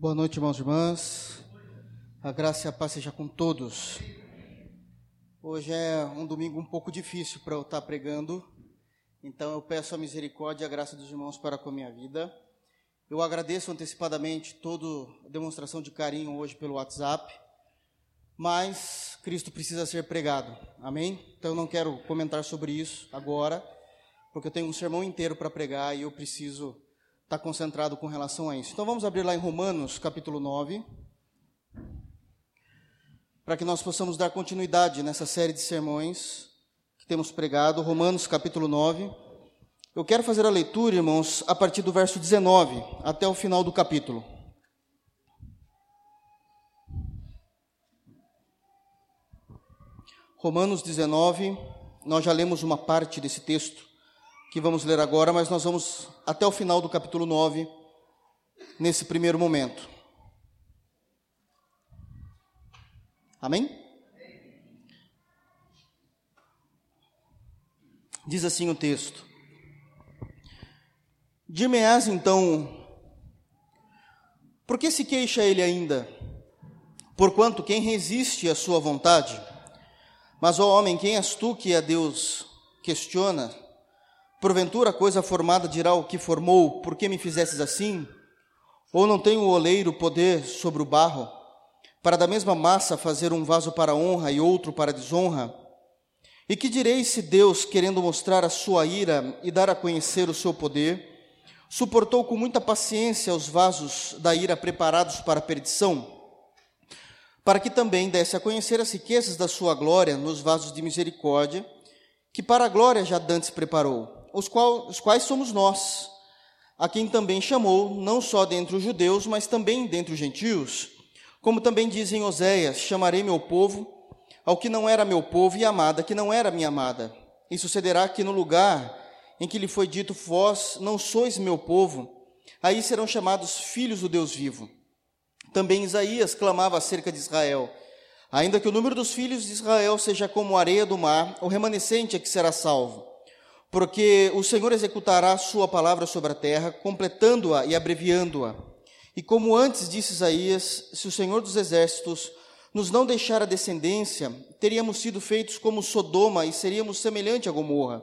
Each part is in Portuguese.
Boa noite, irmãos e irmãs. A graça e a paz seja com todos. Hoje é um domingo um pouco difícil para eu estar pregando, então eu peço a misericórdia e a graça dos irmãos para com a minha vida. Eu agradeço antecipadamente toda a demonstração de carinho hoje pelo WhatsApp, mas Cristo precisa ser pregado, amém? Então eu não quero comentar sobre isso agora, porque eu tenho um sermão inteiro para pregar e eu preciso está concentrado com relação a isso. Então vamos abrir lá em Romanos, capítulo 9, para que nós possamos dar continuidade nessa série de sermões que temos pregado. Romanos, capítulo 9. Eu quero fazer a leitura, irmãos, a partir do verso 19 até o final do capítulo. Romanos 19, nós já lemos uma parte desse texto que vamos ler agora, mas nós vamos até o final do capítulo 9, nesse primeiro momento. Amém? Diz assim o texto: Dir-me-ás então, por que se queixa ele ainda? Porquanto quem resiste à sua vontade? Mas, ó homem, quem és tu que a Deus questiona? Porventura a coisa formada dirá o que formou, por que me fizesses assim? Ou não tem o oleiro poder sobre o barro, para da mesma massa fazer um vaso para honra e outro para desonra? E que direis se Deus, querendo mostrar a sua ira e dar a conhecer o seu poder, suportou com muita paciência os vasos da ira preparados para a perdição, para que também desse a conhecer as riquezas da sua glória nos vasos de misericórdia, que para a glória já dantes preparou? Os, qual, os quais somos nós, a quem também chamou, não só dentre os judeus, mas também dentre os gentios. Como também diz em Oséias: Chamarei meu povo ao que não era meu povo, e amada que não era minha amada. E sucederá que no lugar em que lhe foi dito: Vós não sois meu povo, aí serão chamados filhos do Deus vivo. Também Isaías clamava acerca de Israel: Ainda que o número dos filhos de Israel seja como a areia do mar, o remanescente é que será salvo porque o Senhor executará sua palavra sobre a terra, completando-a e abreviando-a. E como antes disse Isaías, se o Senhor dos exércitos nos não deixar a descendência, teríamos sido feitos como Sodoma e seríamos semelhante a Gomorra.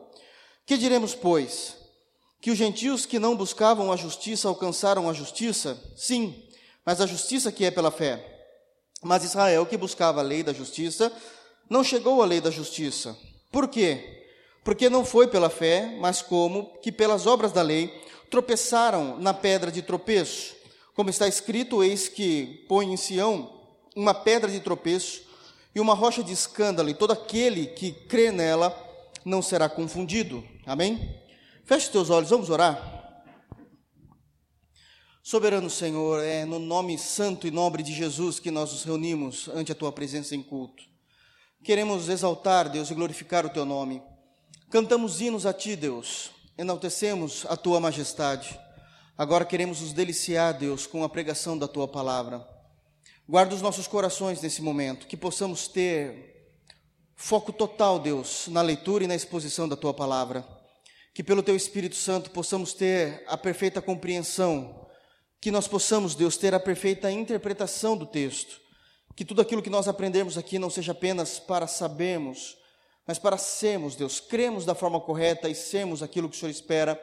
Que diremos, pois? Que os gentios que não buscavam a justiça alcançaram a justiça? Sim, mas a justiça que é pela fé. Mas Israel, que buscava a lei da justiça, não chegou à lei da justiça. Por quê? Porque não foi pela fé, mas como que pelas obras da lei tropeçaram na pedra de tropeço. Como está escrito, eis que põe em Sião uma pedra de tropeço e uma rocha de escândalo, e todo aquele que crê nela não será confundido. Amém? Feche teus olhos, vamos orar. Soberano Senhor, é no nome santo e nobre de Jesus que nós nos reunimos ante a tua presença em culto. Queremos exaltar, Deus, e glorificar o teu nome. Cantamos hinos a Ti, Deus, enaltecemos a Tua majestade. Agora queremos nos deliciar, Deus, com a pregação da Tua palavra. Guarda os nossos corações nesse momento, que possamos ter foco total, Deus, na leitura e na exposição da Tua palavra. Que pelo Teu Espírito Santo possamos ter a perfeita compreensão, que nós possamos, Deus, ter a perfeita interpretação do texto. Que tudo aquilo que nós aprendermos aqui não seja apenas para sabermos, mas para sermos, Deus, cremos da forma correta e sermos aquilo que o Senhor espera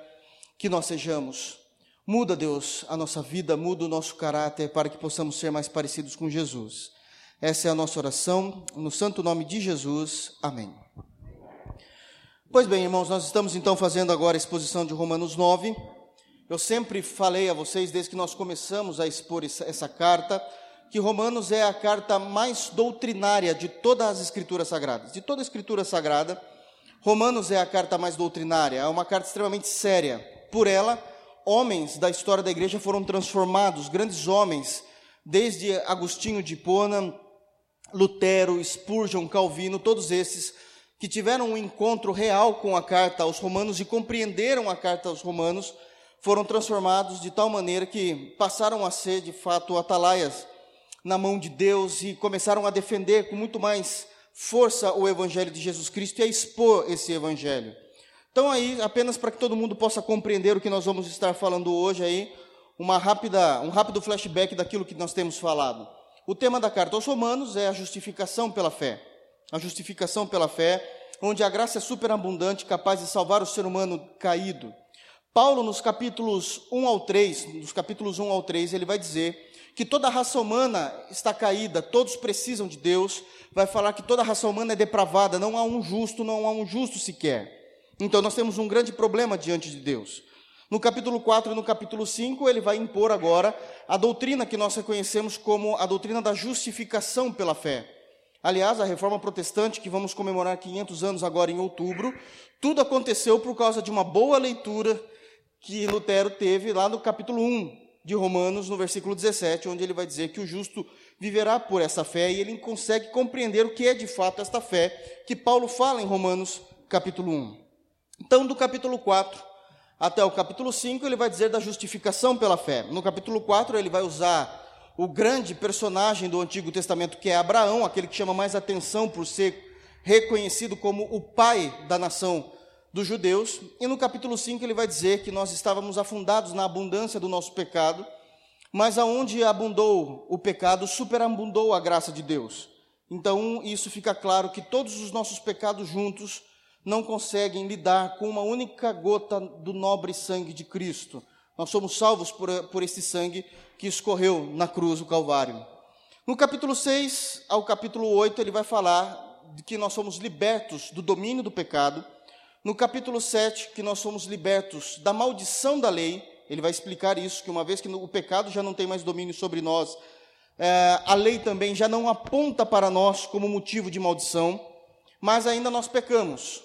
que nós sejamos. Muda, Deus, a nossa vida, muda o nosso caráter para que possamos ser mais parecidos com Jesus. Essa é a nossa oração, no santo nome de Jesus. Amém. Pois bem, irmãos, nós estamos então fazendo agora a exposição de Romanos 9. Eu sempre falei a vocês, desde que nós começamos a expor essa carta, que Romanos é a carta mais doutrinária de todas as escrituras sagradas. De toda a escritura sagrada, Romanos é a carta mais doutrinária, é uma carta extremamente séria. Por ela, homens da história da igreja foram transformados, grandes homens, desde Agostinho de Hipona, Lutero, Spurgeon, Calvino, todos esses que tiveram um encontro real com a carta aos Romanos e compreenderam a carta aos Romanos, foram transformados de tal maneira que passaram a ser, de fato, atalaias na mão de Deus e começaram a defender com muito mais força o Evangelho de Jesus Cristo e a expor esse Evangelho. Então, aí, apenas para que todo mundo possa compreender o que nós vamos estar falando hoje aí, uma rápida, um rápido flashback daquilo que nós temos falado. O tema da carta aos Romanos é a justificação pela fé. A justificação pela fé, onde a graça é superabundante, capaz de salvar o ser humano caído. Paulo, nos capítulos 1 ao 3, nos capítulos 1 ao 3, ele vai dizer que toda a raça humana está caída, todos precisam de Deus, vai falar que toda a raça humana é depravada, não há um justo, não há um justo sequer. Então nós temos um grande problema diante de Deus. No capítulo 4 e no capítulo 5, ele vai impor agora a doutrina que nós reconhecemos como a doutrina da justificação pela fé. Aliás, a reforma protestante, que vamos comemorar 500 anos agora em outubro, tudo aconteceu por causa de uma boa leitura que Lutero teve lá no capítulo 1, de Romanos, no versículo 17, onde ele vai dizer que o justo viverá por essa fé, e ele consegue compreender o que é de fato esta fé que Paulo fala em Romanos, capítulo 1. Então, do capítulo 4 até o capítulo 5, ele vai dizer da justificação pela fé. No capítulo 4, ele vai usar o grande personagem do Antigo Testamento, que é Abraão, aquele que chama mais atenção por ser reconhecido como o pai da nação dos judeus, e no capítulo 5 ele vai dizer que nós estávamos afundados na abundância do nosso pecado, mas aonde abundou o pecado, superabundou a graça de Deus. Então, isso fica claro que todos os nossos pecados juntos não conseguem lidar com uma única gota do nobre sangue de Cristo. Nós somos salvos por, por esse sangue que escorreu na cruz, o Calvário. No capítulo 6 ao capítulo 8, ele vai falar de que nós somos libertos do domínio do pecado no capítulo 7, que nós somos libertos da maldição da lei, ele vai explicar isso, que uma vez que o pecado já não tem mais domínio sobre nós, é, a lei também já não aponta para nós como motivo de maldição, mas ainda nós pecamos.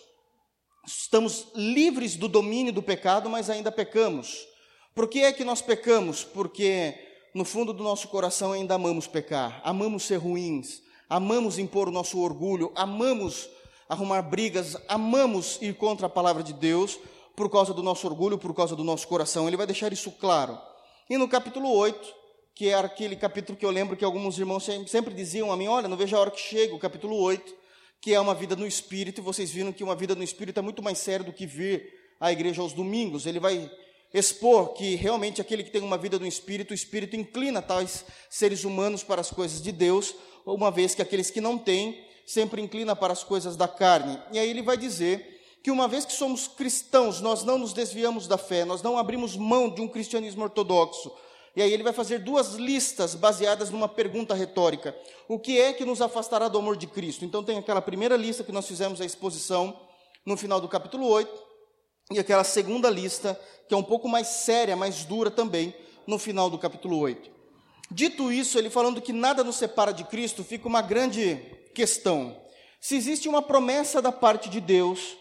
Estamos livres do domínio do pecado, mas ainda pecamos. Por que é que nós pecamos? Porque no fundo do nosso coração ainda amamos pecar, amamos ser ruins, amamos impor o nosso orgulho, amamos arrumar brigas, amamos ir contra a palavra de Deus por causa do nosso orgulho, por causa do nosso coração. Ele vai deixar isso claro. E no capítulo 8, que era aquele capítulo que eu lembro que alguns irmãos sempre diziam a mim: Olha, não vejo a hora que chega, o capítulo 8, que é uma vida no espírito, vocês viram que uma vida no espírito é muito mais sério do que vir à igreja aos domingos. Ele vai expor que realmente aquele que tem uma vida no espírito, o espírito inclina tais seres humanos para as coisas de Deus, uma vez que aqueles que não têm sempre inclina para as coisas da carne. E aí ele vai dizer que uma vez que somos cristãos, nós não nos desviamos da fé, nós não abrimos mão de um cristianismo ortodoxo. E aí ele vai fazer duas listas baseadas numa pergunta retórica. O que é que nos afastará do amor de Cristo? Então tem aquela primeira lista que nós fizemos a exposição no final do capítulo 8, e aquela segunda lista, que é um pouco mais séria, mais dura também, no final do capítulo 8. Dito isso, ele falando que nada nos separa de Cristo, fica uma grande questão. Se existe uma promessa da parte de Deus,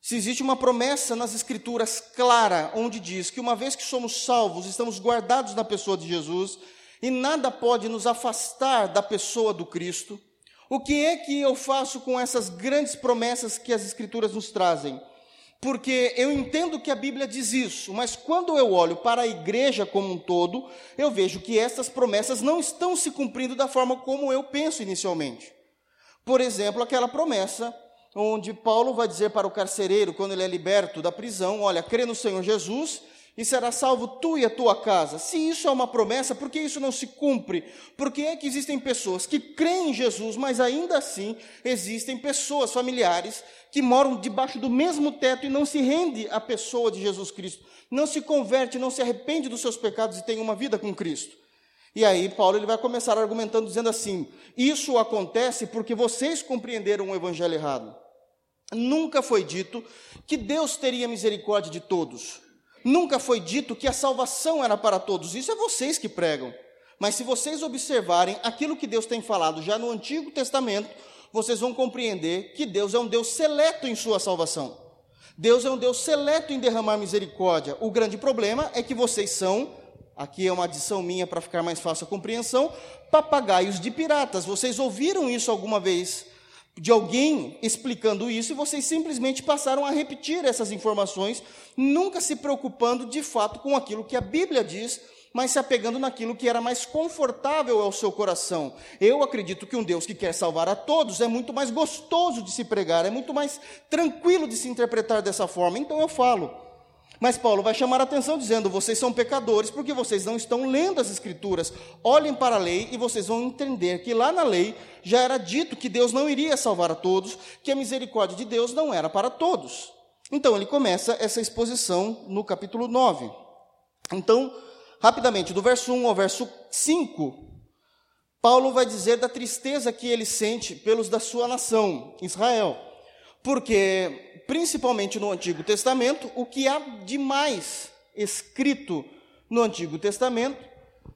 se existe uma promessa nas Escrituras clara, onde diz que uma vez que somos salvos, estamos guardados na pessoa de Jesus, e nada pode nos afastar da pessoa do Cristo, o que é que eu faço com essas grandes promessas que as Escrituras nos trazem? Porque eu entendo que a Bíblia diz isso, mas quando eu olho para a igreja como um todo, eu vejo que essas promessas não estão se cumprindo da forma como eu penso inicialmente. Por exemplo, aquela promessa onde Paulo vai dizer para o carcereiro, quando ele é liberto da prisão: Olha, crê no Senhor Jesus e será salvo tu e a tua casa. Se isso é uma promessa, por que isso não se cumpre? Porque é que existem pessoas que creem em Jesus, mas ainda assim existem pessoas familiares que moram debaixo do mesmo teto e não se rende à pessoa de Jesus Cristo, não se converte, não se arrepende dos seus pecados e tem uma vida com Cristo. E aí Paulo ele vai começar argumentando dizendo assim: isso acontece porque vocês compreenderam o evangelho errado. Nunca foi dito que Deus teria misericórdia de todos. Nunca foi dito que a salvação era para todos. Isso é vocês que pregam. Mas se vocês observarem aquilo que Deus tem falado já no Antigo Testamento, vocês vão compreender que Deus é um Deus seleto em sua salvação. Deus é um Deus seleto em derramar misericórdia. O grande problema é que vocês são aqui é uma adição minha para ficar mais fácil a compreensão, papagaios de piratas. Vocês ouviram isso alguma vez de alguém explicando isso e vocês simplesmente passaram a repetir essas informações, nunca se preocupando de fato com aquilo que a Bíblia diz, mas se apegando naquilo que era mais confortável ao seu coração. Eu acredito que um Deus que quer salvar a todos é muito mais gostoso de se pregar, é muito mais tranquilo de se interpretar dessa forma. Então eu falo, Mas Paulo vai chamar a atenção dizendo: vocês são pecadores porque vocês não estão lendo as Escrituras. Olhem para a lei e vocês vão entender que lá na lei já era dito que Deus não iria salvar a todos, que a misericórdia de Deus não era para todos. Então ele começa essa exposição no capítulo 9. Então, rapidamente, do verso 1 ao verso 5, Paulo vai dizer da tristeza que ele sente pelos da sua nação, Israel. Porque, principalmente no Antigo Testamento, o que há de mais escrito no Antigo Testamento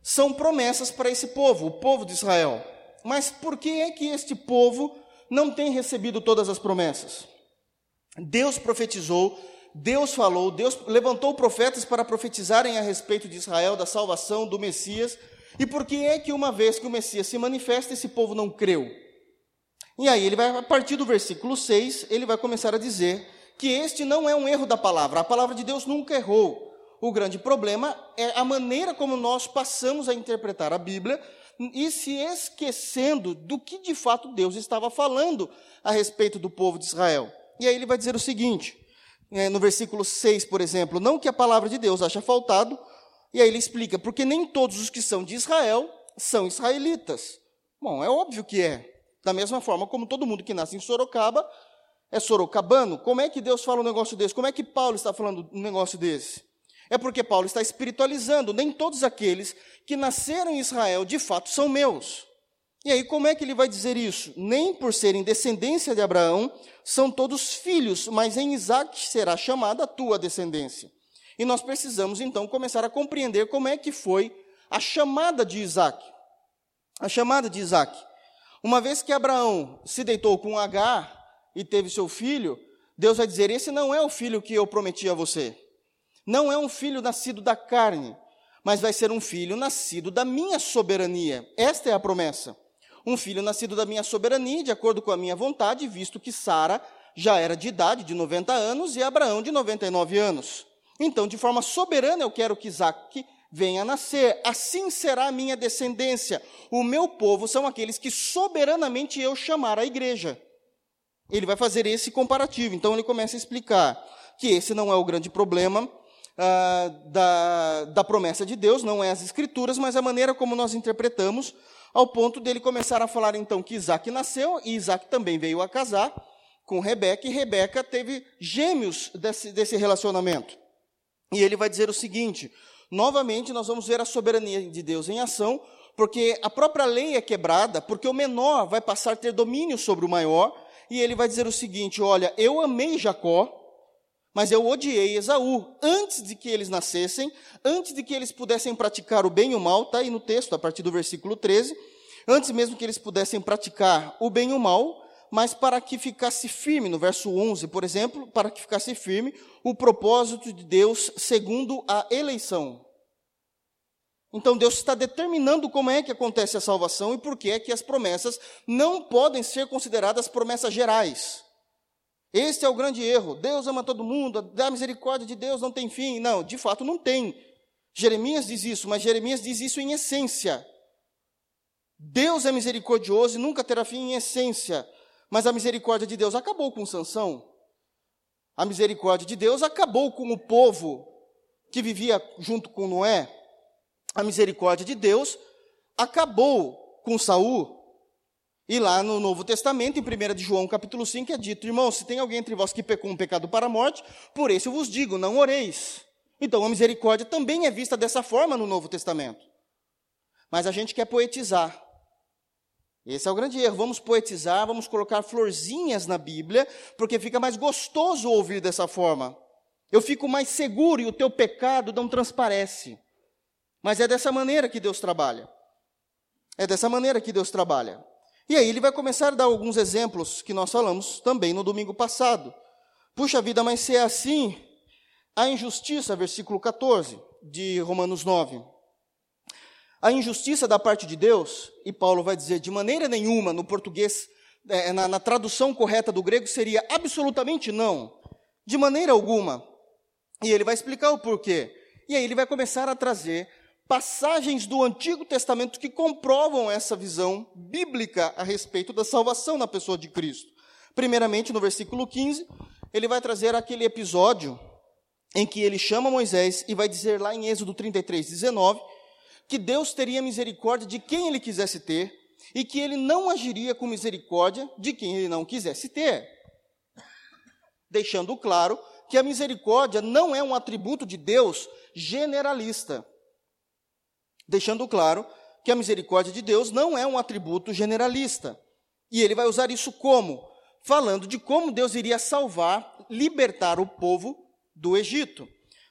são promessas para esse povo, o povo de Israel. Mas por que é que este povo não tem recebido todas as promessas? Deus profetizou, Deus falou, Deus levantou profetas para profetizarem a respeito de Israel, da salvação, do Messias. E por que é que uma vez que o Messias se manifesta, esse povo não creu? E aí ele vai, a partir do versículo 6, ele vai começar a dizer que este não é um erro da palavra, a palavra de Deus nunca errou. O grande problema é a maneira como nós passamos a interpretar a Bíblia e se esquecendo do que de fato Deus estava falando a respeito do povo de Israel. E aí ele vai dizer o seguinte, é, no versículo 6, por exemplo: Não que a palavra de Deus acha faltado, e aí ele explica, porque nem todos os que são de Israel são israelitas. Bom, é óbvio que é. Da mesma forma como todo mundo que nasce em Sorocaba é sorocabano. Como é que Deus fala um negócio desse? Como é que Paulo está falando um negócio desse? É porque Paulo está espiritualizando. Nem todos aqueles que nasceram em Israel de fato são meus. E aí, como é que ele vai dizer isso? Nem por serem descendência de Abraão são todos filhos, mas em Isaac será chamada a tua descendência. E nós precisamos então começar a compreender como é que foi a chamada de Isaac. A chamada de Isaac. Uma vez que Abraão se deitou com Agar e teve seu filho, Deus vai dizer: Esse não é o filho que eu prometi a você. Não é um filho nascido da carne, mas vai ser um filho nascido da minha soberania. Esta é a promessa. Um filho nascido da minha soberania, de acordo com a minha vontade, visto que Sara já era de idade de 90 anos e Abraão de 99 anos. Então, de forma soberana, eu quero que Isaac venha a nascer, assim será a minha descendência. O meu povo são aqueles que soberanamente eu chamar a igreja. Ele vai fazer esse comparativo. Então ele começa a explicar que esse não é o grande problema ah, da, da promessa de Deus, não é as escrituras, mas a maneira como nós interpretamos, ao ponto dele começar a falar então que Isaac nasceu, e Isaac também veio a casar com Rebeca, e Rebeca teve gêmeos desse, desse relacionamento. E ele vai dizer o seguinte: novamente nós vamos ver a soberania de Deus em ação, porque a própria lei é quebrada, porque o menor vai passar a ter domínio sobre o maior, e ele vai dizer o seguinte: Olha, eu amei Jacó, mas eu odiei Esaú, antes de que eles nascessem, antes de que eles pudessem praticar o bem e o mal, está aí no texto, a partir do versículo 13, antes mesmo que eles pudessem praticar o bem e o mal, mas para que ficasse firme, no verso 11, por exemplo, para que ficasse firme o propósito de Deus segundo a eleição. Então Deus está determinando como é que acontece a salvação e por que é que as promessas não podem ser consideradas promessas gerais. Este é o grande erro. Deus ama todo mundo, a misericórdia de Deus não tem fim. Não, de fato não tem. Jeremias diz isso, mas Jeremias diz isso em essência. Deus é misericordioso e nunca terá fim em essência. Mas a misericórdia de Deus acabou com Sansão. A misericórdia de Deus acabou com o povo que vivia junto com Noé. A misericórdia de Deus acabou com Saul. E lá no Novo Testamento, em 1 de João, capítulo 5, é dito: Irmãos, se tem alguém entre vós que pecou um pecado para a morte, por isso eu vos digo, não oreis. Então a misericórdia também é vista dessa forma no Novo Testamento. Mas a gente quer poetizar. Esse é o grande erro. Vamos poetizar, vamos colocar florzinhas na Bíblia, porque fica mais gostoso ouvir dessa forma. Eu fico mais seguro e o teu pecado não transparece. Mas é dessa maneira que Deus trabalha. É dessa maneira que Deus trabalha. E aí ele vai começar a dar alguns exemplos que nós falamos também no domingo passado. Puxa vida, mas se é assim, a injustiça, versículo 14 de Romanos 9. A injustiça da parte de Deus, e Paulo vai dizer de maneira nenhuma, no português, é, na, na tradução correta do grego, seria absolutamente não. De maneira alguma. E ele vai explicar o porquê. E aí ele vai começar a trazer passagens do Antigo Testamento que comprovam essa visão bíblica a respeito da salvação na pessoa de Cristo. Primeiramente, no versículo 15, ele vai trazer aquele episódio em que ele chama Moisés e vai dizer lá em Êxodo 33, 19, que Deus teria misericórdia de quem ele quisesse ter e que ele não agiria com misericórdia de quem ele não quisesse ter. Deixando claro que a misericórdia não é um atributo de Deus generalista. Deixando claro que a misericórdia de Deus não é um atributo generalista. E ele vai usar isso como? Falando de como Deus iria salvar, libertar o povo do Egito.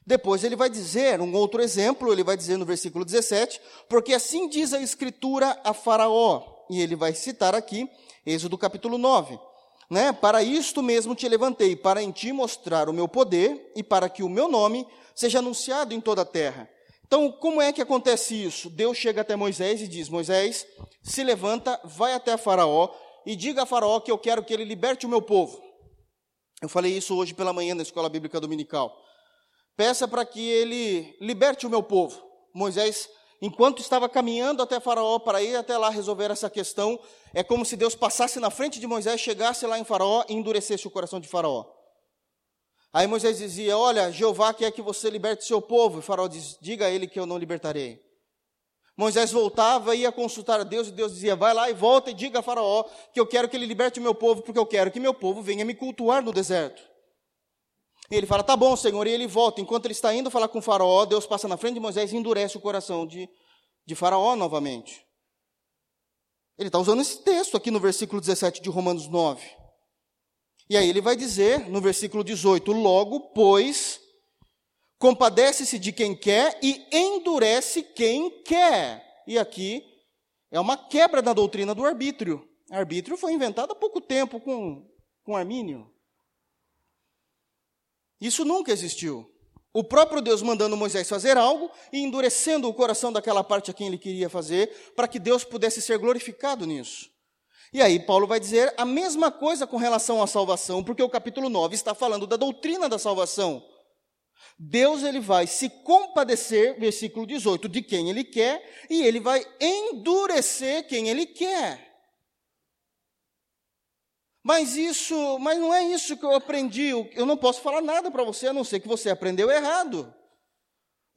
Depois ele vai dizer um outro exemplo, ele vai dizer no versículo 17, porque assim diz a Escritura a Faraó, e ele vai citar aqui, Êxodo capítulo 9. Né? Para isto mesmo te levantei, para em ti mostrar o meu poder e para que o meu nome seja anunciado em toda a terra. Então, como é que acontece isso? Deus chega até Moisés e diz: Moisés, se levanta, vai até Faraó e diga a Faraó que eu quero que ele liberte o meu povo. Eu falei isso hoje pela manhã na escola bíblica dominical. Peça para que ele liberte o meu povo. Moisés, enquanto estava caminhando até Faraó para ir até lá resolver essa questão, é como se Deus passasse na frente de Moisés, chegasse lá em Faraó e endurecesse o coração de Faraó. Aí Moisés dizia: Olha, Jeová quer que você liberte seu povo. E Faraó diz: Diga a ele que eu não libertarei. Moisés voltava e ia consultar a Deus, e Deus dizia: Vai lá e volta e diga a Faraó que eu quero que ele liberte o meu povo, porque eu quero que meu povo venha me cultuar no deserto. E ele fala: Tá bom, Senhor, e ele volta. Enquanto ele está indo falar com Faraó, Deus passa na frente de Moisés e endurece o coração de, de Faraó novamente. Ele está usando esse texto aqui no versículo 17 de Romanos 9. E aí ele vai dizer no versículo 18: Logo, pois, compadece-se de quem quer e endurece quem quer. E aqui é uma quebra da doutrina do arbítrio. Arbítrio foi inventado há pouco tempo com, com Armínio. Isso nunca existiu. O próprio Deus mandando Moisés fazer algo e endurecendo o coração daquela parte a quem ele queria fazer, para que Deus pudesse ser glorificado nisso. E aí Paulo vai dizer a mesma coisa com relação à salvação, porque o capítulo 9 está falando da doutrina da salvação. Deus ele vai se compadecer, versículo 18, de quem ele quer, e ele vai endurecer quem ele quer. Mas isso, mas não é isso que eu aprendi. Eu não posso falar nada para você a não ser que você aprendeu errado.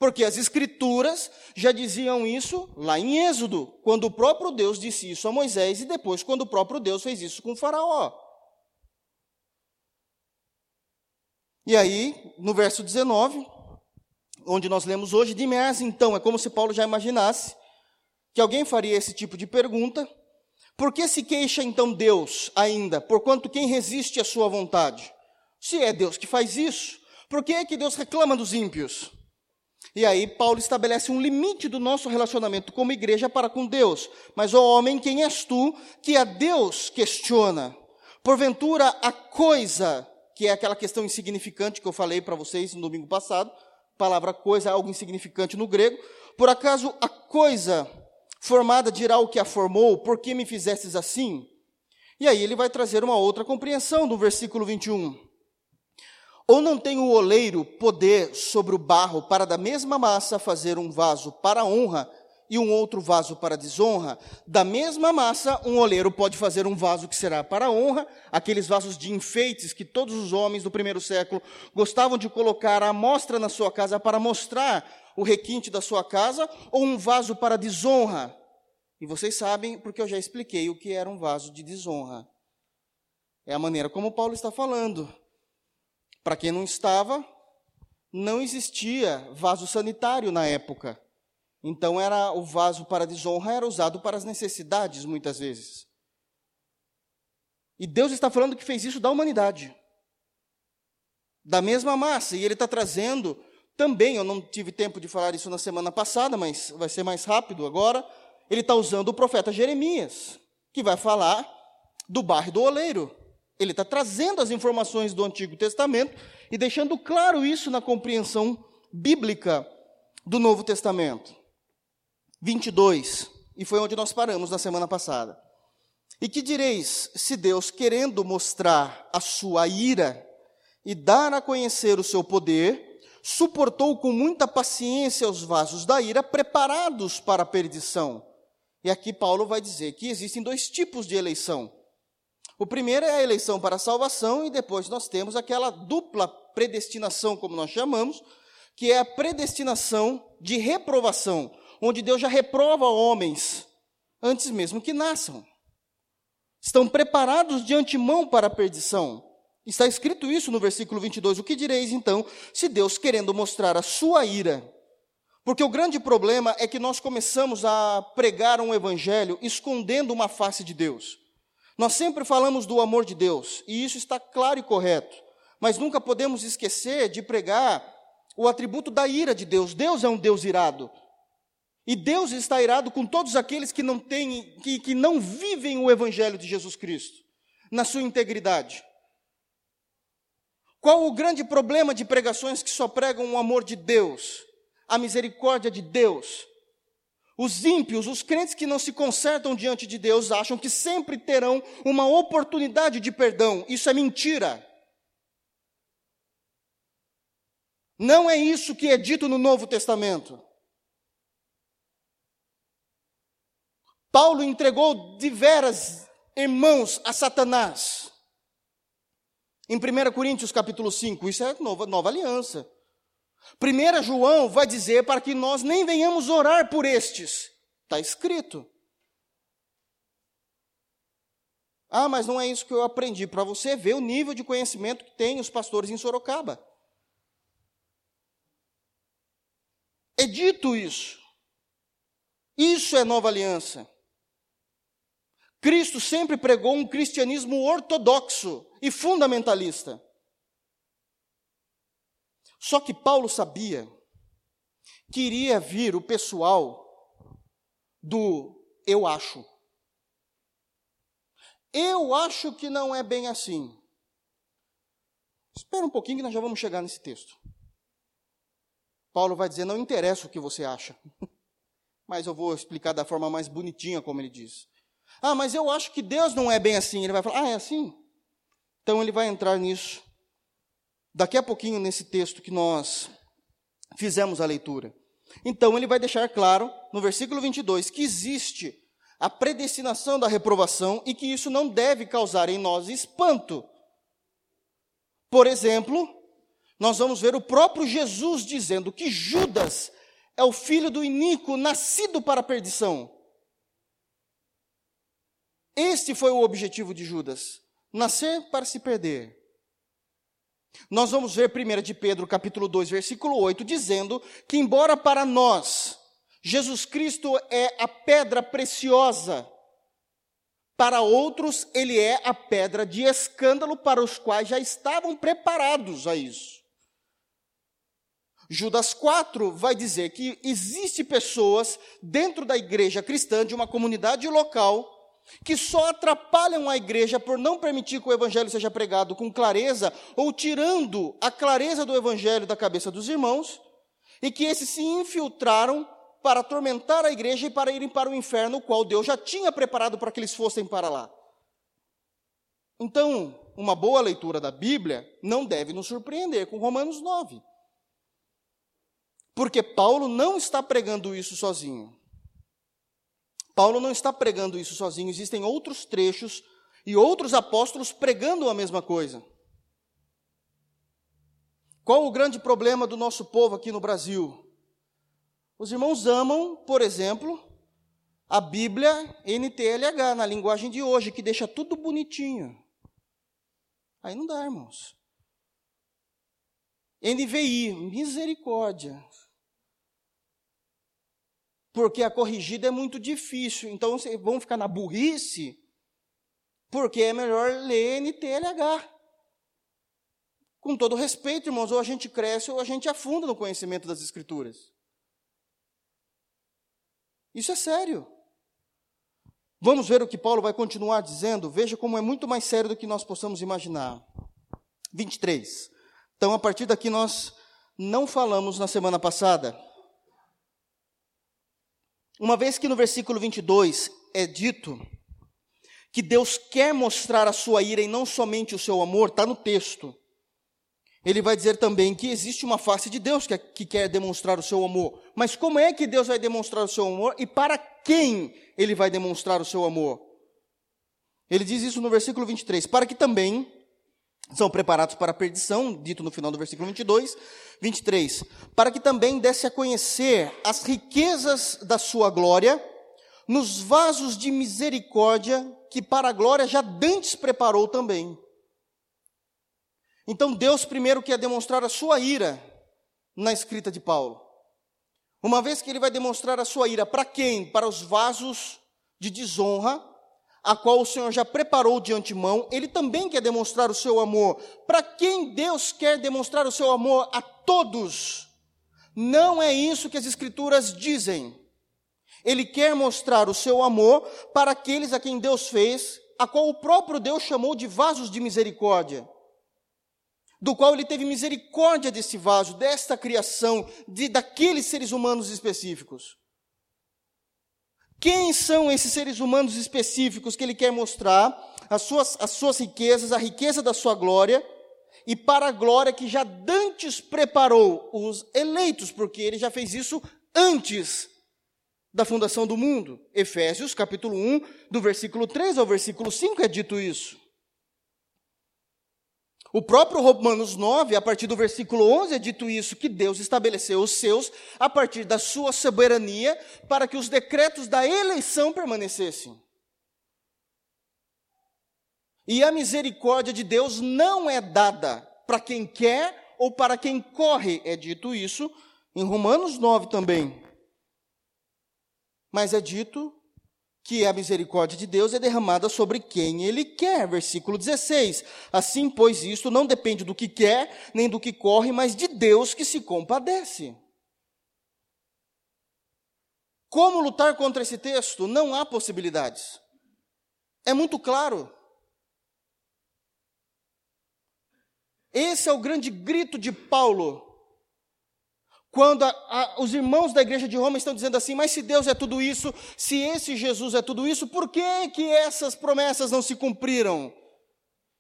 Porque as escrituras já diziam isso lá em Êxodo, quando o próprio Deus disse isso a Moisés e depois quando o próprio Deus fez isso com Faraó. E aí, no verso 19, onde nós lemos hoje, de então, é como se Paulo já imaginasse que alguém faria esse tipo de pergunta. Por que se queixa então Deus ainda, porquanto quem resiste à sua vontade? Se é Deus que faz isso, por que é que Deus reclama dos ímpios? E aí Paulo estabelece um limite do nosso relacionamento como igreja para com Deus. Mas, ó homem, quem és tu que a Deus questiona? Porventura a coisa, que é aquela questão insignificante que eu falei para vocês no domingo passado, palavra coisa, algo insignificante no grego, por acaso a coisa formada dirá o que a formou, por que me fizestes assim? E aí ele vai trazer uma outra compreensão do versículo 21. Ou não tem o oleiro poder sobre o barro para da mesma massa fazer um vaso para honra e um outro vaso para desonra? Da mesma massa, um oleiro pode fazer um vaso que será para honra, aqueles vasos de enfeites que todos os homens do primeiro século gostavam de colocar à mostra na sua casa para mostrar o requinte da sua casa, ou um vaso para desonra. E vocês sabem, porque eu já expliquei o que era um vaso de desonra. É a maneira como Paulo está falando. Para quem não estava, não existia vaso sanitário na época. Então era o vaso para desonra era usado para as necessidades muitas vezes. E Deus está falando que fez isso da humanidade. Da mesma massa, e ele está trazendo também, eu não tive tempo de falar isso na semana passada, mas vai ser mais rápido agora. Ele está usando o profeta Jeremias, que vai falar do barro do oleiro. Ele está trazendo as informações do Antigo Testamento e deixando claro isso na compreensão bíblica do Novo Testamento. 22, e foi onde nós paramos na semana passada. E que direis, se Deus, querendo mostrar a sua ira e dar a conhecer o seu poder, suportou com muita paciência os vasos da ira preparados para a perdição? E aqui Paulo vai dizer que existem dois tipos de eleição O primeiro é a eleição para a salvação, e depois nós temos aquela dupla predestinação, como nós chamamos, que é a predestinação de reprovação, onde Deus já reprova homens antes mesmo que nasçam. Estão preparados de antemão para a perdição. Está escrito isso no versículo 22. O que direis então, se Deus, querendo mostrar a sua ira, porque o grande problema é que nós começamos a pregar um evangelho escondendo uma face de Deus. Nós sempre falamos do amor de Deus, e isso está claro e correto, mas nunca podemos esquecer de pregar o atributo da ira de Deus. Deus é um Deus irado. E Deus está irado com todos aqueles que não têm, que, que não vivem o evangelho de Jesus Cristo na sua integridade. Qual o grande problema de pregações que só pregam o amor de Deus, a misericórdia de Deus? Os ímpios, os crentes que não se consertam diante de Deus, acham que sempre terão uma oportunidade de perdão. Isso é mentira. Não é isso que é dito no Novo Testamento. Paulo entregou diversas irmãos a Satanás. Em 1 Coríntios capítulo 5, isso é nova, nova aliança. 1 João vai dizer para que nós nem venhamos orar por estes. Está escrito. Ah, mas não é isso que eu aprendi. Para você ver o nível de conhecimento que tem os pastores em Sorocaba. É dito isso. Isso é nova aliança. Cristo sempre pregou um cristianismo ortodoxo e fundamentalista. Só que Paulo sabia que iria vir o pessoal do eu acho. Eu acho que não é bem assim. Espera um pouquinho que nós já vamos chegar nesse texto. Paulo vai dizer: não interessa o que você acha, mas eu vou explicar da forma mais bonitinha como ele diz. Ah, mas eu acho que Deus não é bem assim. Ele vai falar, ah, é assim? Então ele vai entrar nisso. Daqui a pouquinho, nesse texto que nós fizemos a leitura. Então ele vai deixar claro, no versículo 22, que existe a predestinação da reprovação e que isso não deve causar em nós espanto. Por exemplo, nós vamos ver o próprio Jesus dizendo que Judas é o filho do iníquo nascido para a perdição. Este foi o objetivo de Judas: nascer para se perder. Nós vamos ver 1 de Pedro, capítulo 2, versículo 8, dizendo que embora para nós Jesus Cristo é a pedra preciosa, para outros ele é a pedra de escândalo para os quais já estavam preparados a isso. Judas 4 vai dizer que existe pessoas dentro da igreja cristã de uma comunidade local que só atrapalham a igreja por não permitir que o evangelho seja pregado com clareza ou tirando a clareza do evangelho da cabeça dos irmãos, e que esses se infiltraram para atormentar a igreja e para irem para o inferno, o qual Deus já tinha preparado para que eles fossem para lá. Então, uma boa leitura da Bíblia não deve nos surpreender com Romanos 9. Porque Paulo não está pregando isso sozinho. Paulo não está pregando isso sozinho, existem outros trechos e outros apóstolos pregando a mesma coisa. Qual o grande problema do nosso povo aqui no Brasil? Os irmãos amam, por exemplo, a Bíblia NTLH, na linguagem de hoje, que deixa tudo bonitinho. Aí não dá, irmãos. NVI, misericórdia porque a corrigida é muito difícil. Então vão ficar na burrice, porque é melhor ler NTLH. Com todo respeito, irmãos, ou a gente cresce ou a gente afunda no conhecimento das Escrituras. Isso é sério. Vamos ver o que Paulo vai continuar dizendo. Veja como é muito mais sério do que nós possamos imaginar. 23. Então, a partir daqui, nós não falamos na semana passada. Uma vez que no versículo 22 é dito que Deus quer mostrar a sua ira e não somente o seu amor, está no texto. Ele vai dizer também que existe uma face de Deus que, que quer demonstrar o seu amor. Mas como é que Deus vai demonstrar o seu amor e para quem ele vai demonstrar o seu amor? Ele diz isso no versículo 23, para que também são preparados para a perdição, dito no final do versículo 22, 23, para que também desse a conhecer as riquezas da sua glória nos vasos de misericórdia que para a glória já dantes preparou também. Então Deus primeiro quer demonstrar a sua ira na escrita de Paulo. Uma vez que ele vai demonstrar a sua ira para quem? Para os vasos de desonra, a qual o Senhor já preparou de antemão, ele também quer demonstrar o seu amor. Para quem Deus quer demonstrar o seu amor? A todos. Não é isso que as Escrituras dizem. Ele quer mostrar o seu amor para aqueles a quem Deus fez, a qual o próprio Deus chamou de vasos de misericórdia, do qual ele teve misericórdia desse vaso, desta criação, de daqueles seres humanos específicos. Quem são esses seres humanos específicos que ele quer mostrar? As suas, as suas riquezas, a riqueza da sua glória, e para a glória que já dantes preparou os eleitos, porque ele já fez isso antes da fundação do mundo. Efésios, capítulo 1, do versículo 3 ao versículo 5 é dito isso. O próprio Romanos 9, a partir do versículo 11, é dito isso, que Deus estabeleceu os seus a partir da sua soberania para que os decretos da eleição permanecessem. E a misericórdia de Deus não é dada para quem quer ou para quem corre, é dito isso em Romanos 9 também mas é dito que a misericórdia de Deus é derramada sobre quem Ele quer. Versículo 16. Assim, pois, isto não depende do que quer, nem do que corre, mas de Deus que se compadece. Como lutar contra esse texto? Não há possibilidades. É muito claro. Esse é o grande grito de Paulo quando a, a, os irmãos da igreja de Roma estão dizendo assim, mas se Deus é tudo isso, se esse Jesus é tudo isso, por que, que essas promessas não se cumpriram?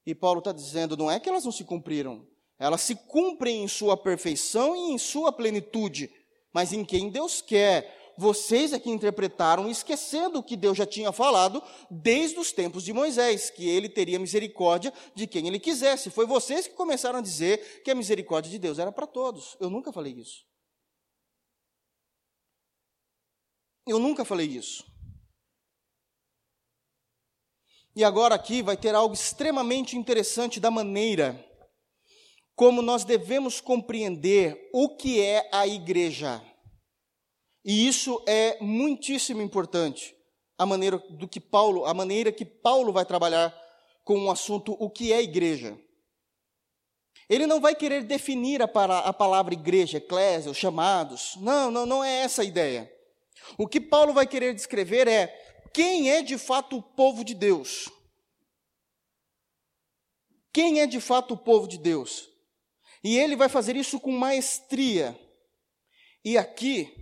E Paulo está dizendo, não é que elas não se cumpriram, elas se cumprem em sua perfeição e em sua plenitude, mas em quem Deus quer. Vocês é que interpretaram, esquecendo o que Deus já tinha falado desde os tempos de Moisés, que ele teria misericórdia de quem ele quisesse. Foi vocês que começaram a dizer que a misericórdia de Deus era para todos. Eu nunca falei isso. Eu nunca falei isso. E agora aqui vai ter algo extremamente interessante da maneira como nós devemos compreender o que é a igreja. E isso é muitíssimo importante. A maneira do que Paulo, a maneira que Paulo vai trabalhar com o assunto o que é igreja. Ele não vai querer definir a, a palavra igreja, eclésia, os chamados. Não, não, não é essa a ideia. O que Paulo vai querer descrever é quem é de fato o povo de Deus. Quem é de fato o povo de Deus? E ele vai fazer isso com maestria. E aqui,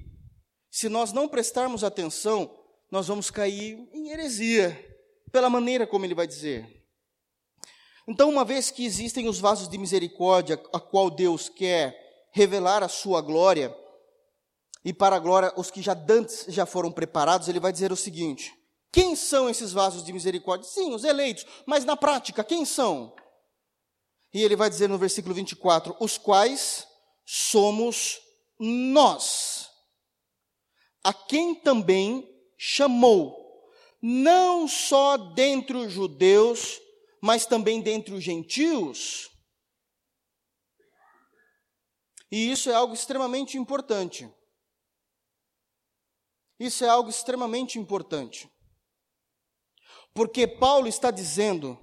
se nós não prestarmos atenção, nós vamos cair em heresia, pela maneira como ele vai dizer. Então, uma vez que existem os vasos de misericórdia, a qual Deus quer revelar a sua glória, e para a glória os que já dantes já foram preparados, ele vai dizer o seguinte: quem são esses vasos de misericórdia? Sim, os eleitos, mas na prática, quem são? E ele vai dizer no versículo 24: os quais somos nós, a quem também chamou, não só dentre os judeus, mas também dentre os gentios. E isso é algo extremamente importante. Isso é algo extremamente importante. Porque Paulo está dizendo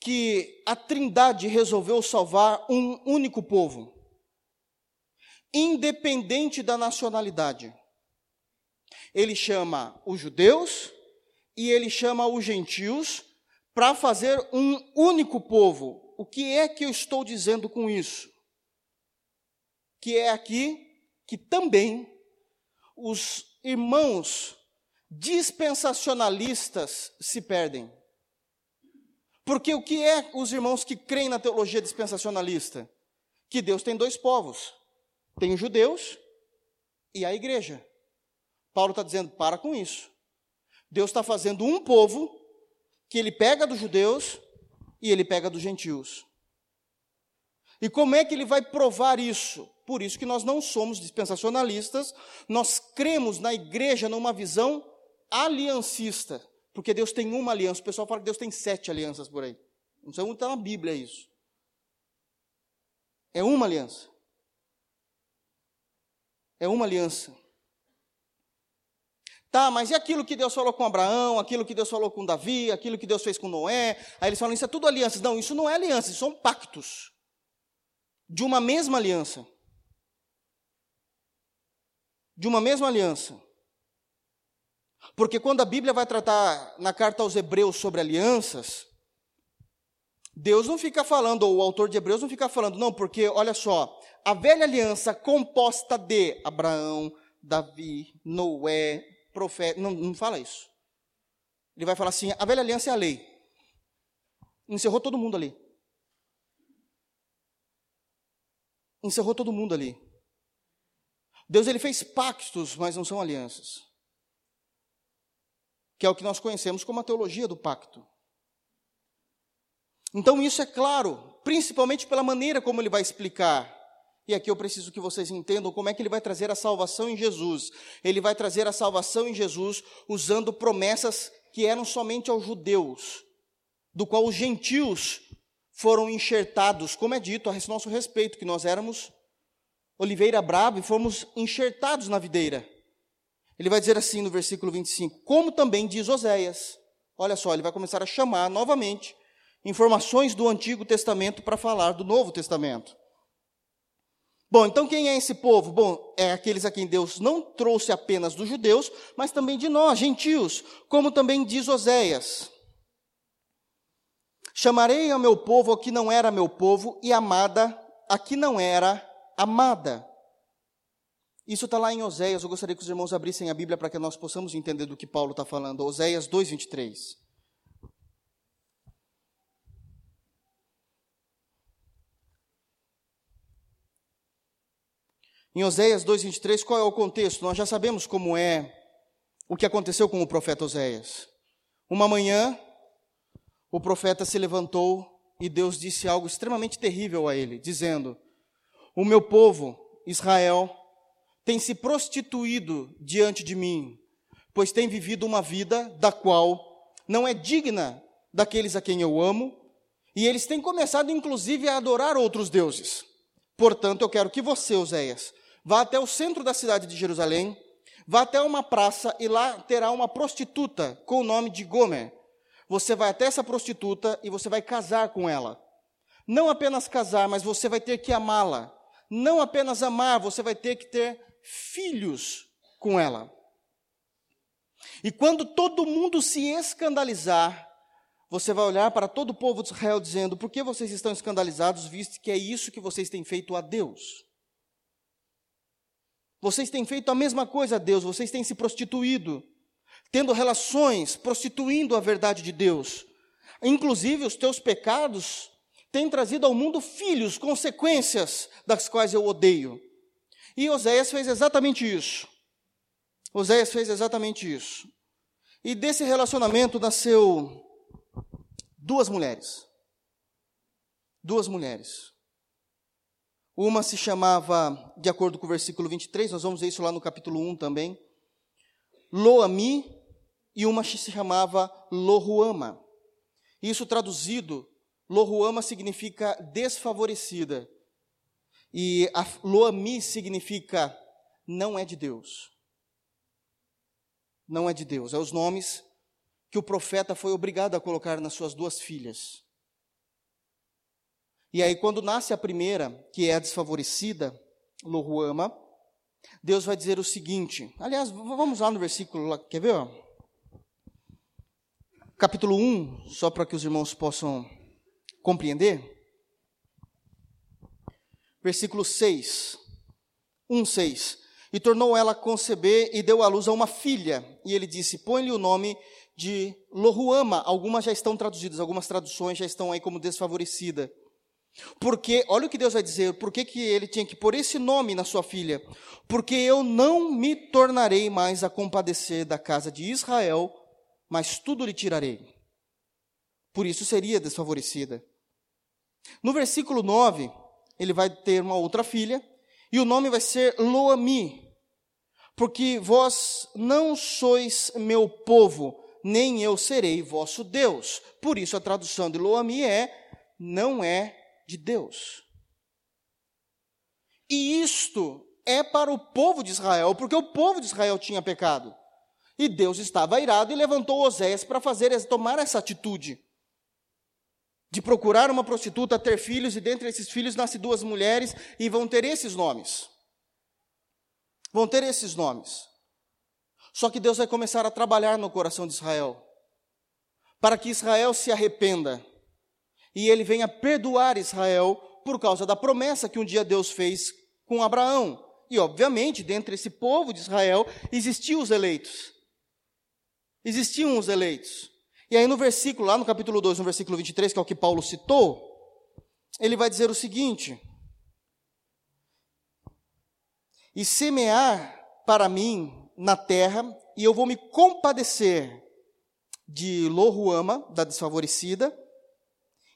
que a Trindade resolveu salvar um único povo, independente da nacionalidade. Ele chama os judeus e ele chama os gentios para fazer um único povo. O que é que eu estou dizendo com isso? Que é aqui que também os irmãos dispensacionalistas se perdem. Porque o que é os irmãos que creem na teologia dispensacionalista? Que Deus tem dois povos: tem os judeus e a igreja. Paulo está dizendo: para com isso. Deus está fazendo um povo que ele pega dos judeus e ele pega dos gentios. E como é que ele vai provar isso? Por isso que nós não somos dispensacionalistas, nós cremos na igreja numa visão aliancista, porque Deus tem uma aliança. O pessoal fala que Deus tem sete alianças por aí. Não sei onde está na Bíblia isso. É uma aliança. É uma aliança. Tá, mas e aquilo que Deus falou com Abraão, aquilo que Deus falou com Davi, aquilo que Deus fez com Noé? Aí eles falam, isso é tudo alianças. Não, isso não é aliança, isso são pactos. De uma mesma aliança. De uma mesma aliança. Porque quando a Bíblia vai tratar na carta aos Hebreus sobre alianças, Deus não fica falando, ou o autor de Hebreus não fica falando, não, porque olha só, a velha aliança composta de Abraão, Davi, Noé, profeta, não, não fala isso. Ele vai falar assim: a velha aliança é a lei. Encerrou todo mundo ali. Encerrou todo mundo ali. Deus ele fez pactos, mas não são alianças. Que é o que nós conhecemos como a teologia do pacto. Então isso é claro, principalmente pela maneira como ele vai explicar. E aqui eu preciso que vocês entendam como é que ele vai trazer a salvação em Jesus. Ele vai trazer a salvação em Jesus usando promessas que eram somente aos judeus, do qual os gentios foram enxertados, como é dito a nosso respeito, que nós éramos oliveira brava e fomos enxertados na videira. Ele vai dizer assim no versículo 25: Como também diz Oséias. Olha só, ele vai começar a chamar novamente informações do Antigo Testamento para falar do Novo Testamento. Bom, então quem é esse povo? Bom, é aqueles a quem Deus não trouxe apenas dos judeus, mas também de nós, gentios, como também diz Oséias. Chamarei ao meu povo a que não era meu povo, e amada a que não era amada. Isso está lá em Oséias, eu gostaria que os irmãos abrissem a Bíblia para que nós possamos entender do que Paulo está falando. Oséias 2,23. Em Oséias 2,23, qual é o contexto? Nós já sabemos como é o que aconteceu com o profeta Oséias. Uma manhã, o profeta se levantou e Deus disse algo extremamente terrível a ele, dizendo: O meu povo, Israel, tem se prostituído diante de mim, pois tem vivido uma vida da qual não é digna daqueles a quem eu amo, e eles têm começado inclusive a adorar outros deuses. Portanto, eu quero que você, Oséias, Vá até o centro da cidade de Jerusalém, vá até uma praça e lá terá uma prostituta com o nome de Gomer. Você vai até essa prostituta e você vai casar com ela. Não apenas casar, mas você vai ter que amá-la. Não apenas amar, você vai ter que ter filhos com ela. E quando todo mundo se escandalizar, você vai olhar para todo o povo de Israel dizendo: Por que vocês estão escandalizados, visto que é isso que vocês têm feito a Deus? Vocês têm feito a mesma coisa a Deus, vocês têm se prostituído, tendo relações, prostituindo a verdade de Deus. Inclusive, os teus pecados têm trazido ao mundo filhos, consequências das quais eu odeio. E Oséias fez exatamente isso. Oséias fez exatamente isso. E desse relacionamento nasceu duas mulheres. Duas mulheres. Uma se chamava, de acordo com o versículo 23, nós vamos ver isso lá no capítulo 1 também, Loami, e uma se chamava Lohuama. Isso traduzido, Lohuama significa desfavorecida. E Loami significa não é de Deus. Não é de Deus. É os nomes que o profeta foi obrigado a colocar nas suas duas filhas. E aí, quando nasce a primeira, que é a desfavorecida, Lohuama, Deus vai dizer o seguinte. Aliás, vamos lá no versículo, quer ver? Capítulo 1, só para que os irmãos possam compreender. Versículo 6. 1, 6. E tornou ela a conceber e deu à luz a uma filha. E ele disse: Põe-lhe o nome de Lohuama. Algumas já estão traduzidas, algumas traduções já estão aí como desfavorecida. Porque, olha o que Deus vai dizer, por que, ele tinha que pôr esse nome na sua filha? Porque eu não me tornarei mais a compadecer da casa de Israel, mas tudo lhe tirarei. por isso seria desfavorecida. No versículo 9, ele vai ter uma outra filha, e o nome vai ser Loami, porque vós não sois meu povo, nem eu serei vosso Deus. Por isso a tradução de Loami é: não é de Deus. E isto é para o povo de Israel, porque o povo de Israel tinha pecado. E Deus estava irado e levantou Oséias para fazer tomar essa atitude de procurar uma prostituta, ter filhos, e dentre esses filhos nascem duas mulheres, e vão ter esses nomes. Vão ter esses nomes. Só que Deus vai começar a trabalhar no coração de Israel, para que Israel se arrependa, e ele venha perdoar Israel por causa da promessa que um dia Deus fez com Abraão. E, obviamente, dentre esse povo de Israel, existiam os eleitos. Existiam os eleitos. E aí no versículo, lá no capítulo 2, no versículo 23, que é o que Paulo citou, ele vai dizer o seguinte: E semear para mim na terra, e eu vou me compadecer de Lohuama, da desfavorecida,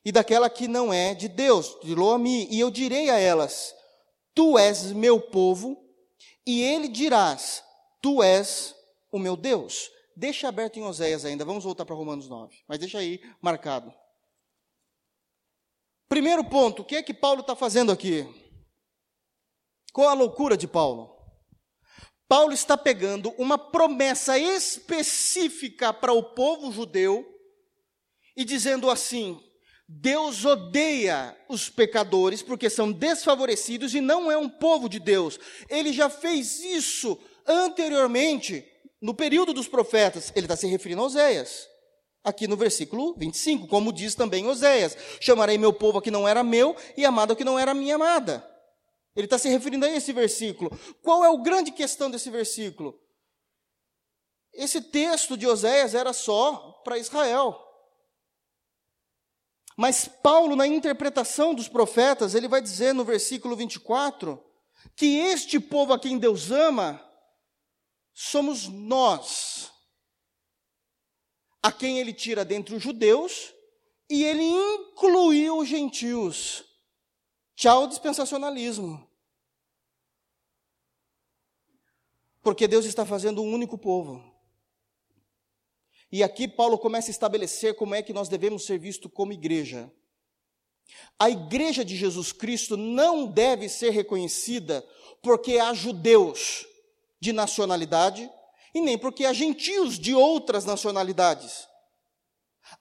e daquela que não é de Deus, de Loami, e eu direi a elas: Tu és meu povo, e ele dirás: Tu és o meu Deus. Deixa aberto em Oséias ainda, vamos voltar para Romanos 9, mas deixa aí marcado. Primeiro ponto, o que é que Paulo está fazendo aqui? Qual a loucura de Paulo? Paulo está pegando uma promessa específica para o povo judeu e dizendo assim: Deus odeia os pecadores porque são desfavorecidos e não é um povo de Deus. Ele já fez isso anteriormente no período dos profetas, ele está se referindo a Oséias. Aqui no versículo 25, como diz também Oséias: Chamarei meu povo a que não era meu e amado a que não era minha amada. Ele está se referindo a esse versículo. Qual é a grande questão desse versículo? Esse texto de Oséias era só para Israel. Mas Paulo, na interpretação dos profetas, ele vai dizer no versículo 24 que este povo a quem Deus ama somos nós, a quem ele tira dentre os judeus e ele incluiu os gentios. Tchau, dispensacionalismo. Porque Deus está fazendo um único povo. E aqui Paulo começa a estabelecer como é que nós devemos ser vistos como igreja. A igreja de Jesus Cristo não deve ser reconhecida porque há judeus de nacionalidade e nem porque há gentios de outras nacionalidades.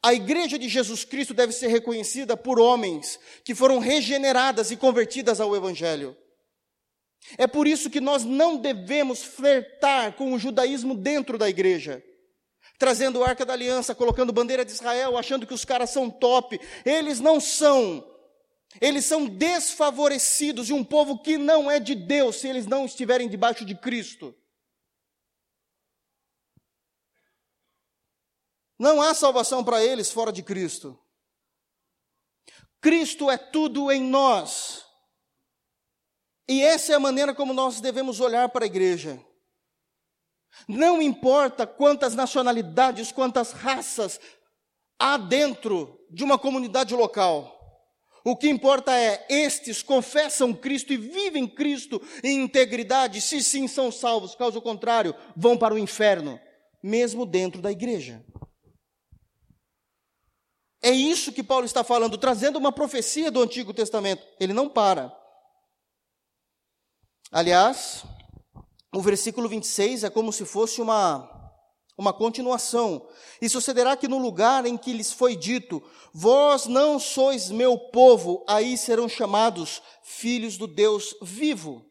A igreja de Jesus Cristo deve ser reconhecida por homens que foram regeneradas e convertidas ao Evangelho. É por isso que nós não devemos flertar com o judaísmo dentro da igreja. Trazendo a arca da aliança, colocando bandeira de Israel, achando que os caras são top. Eles não são. Eles são desfavorecidos de um povo que não é de Deus se eles não estiverem debaixo de Cristo. Não há salvação para eles fora de Cristo. Cristo é tudo em nós. E essa é a maneira como nós devemos olhar para a igreja. Não importa quantas nacionalidades, quantas raças há dentro de uma comunidade local. O que importa é, estes confessam Cristo e vivem Cristo em integridade, se sim são salvos, caso contrário, vão para o inferno, mesmo dentro da igreja. É isso que Paulo está falando, trazendo uma profecia do Antigo Testamento. Ele não para. Aliás, o versículo 26 é como se fosse uma uma continuação. E sucederá que no lugar em que lhes foi dito: Vós não sois meu povo, aí serão chamados filhos do Deus vivo.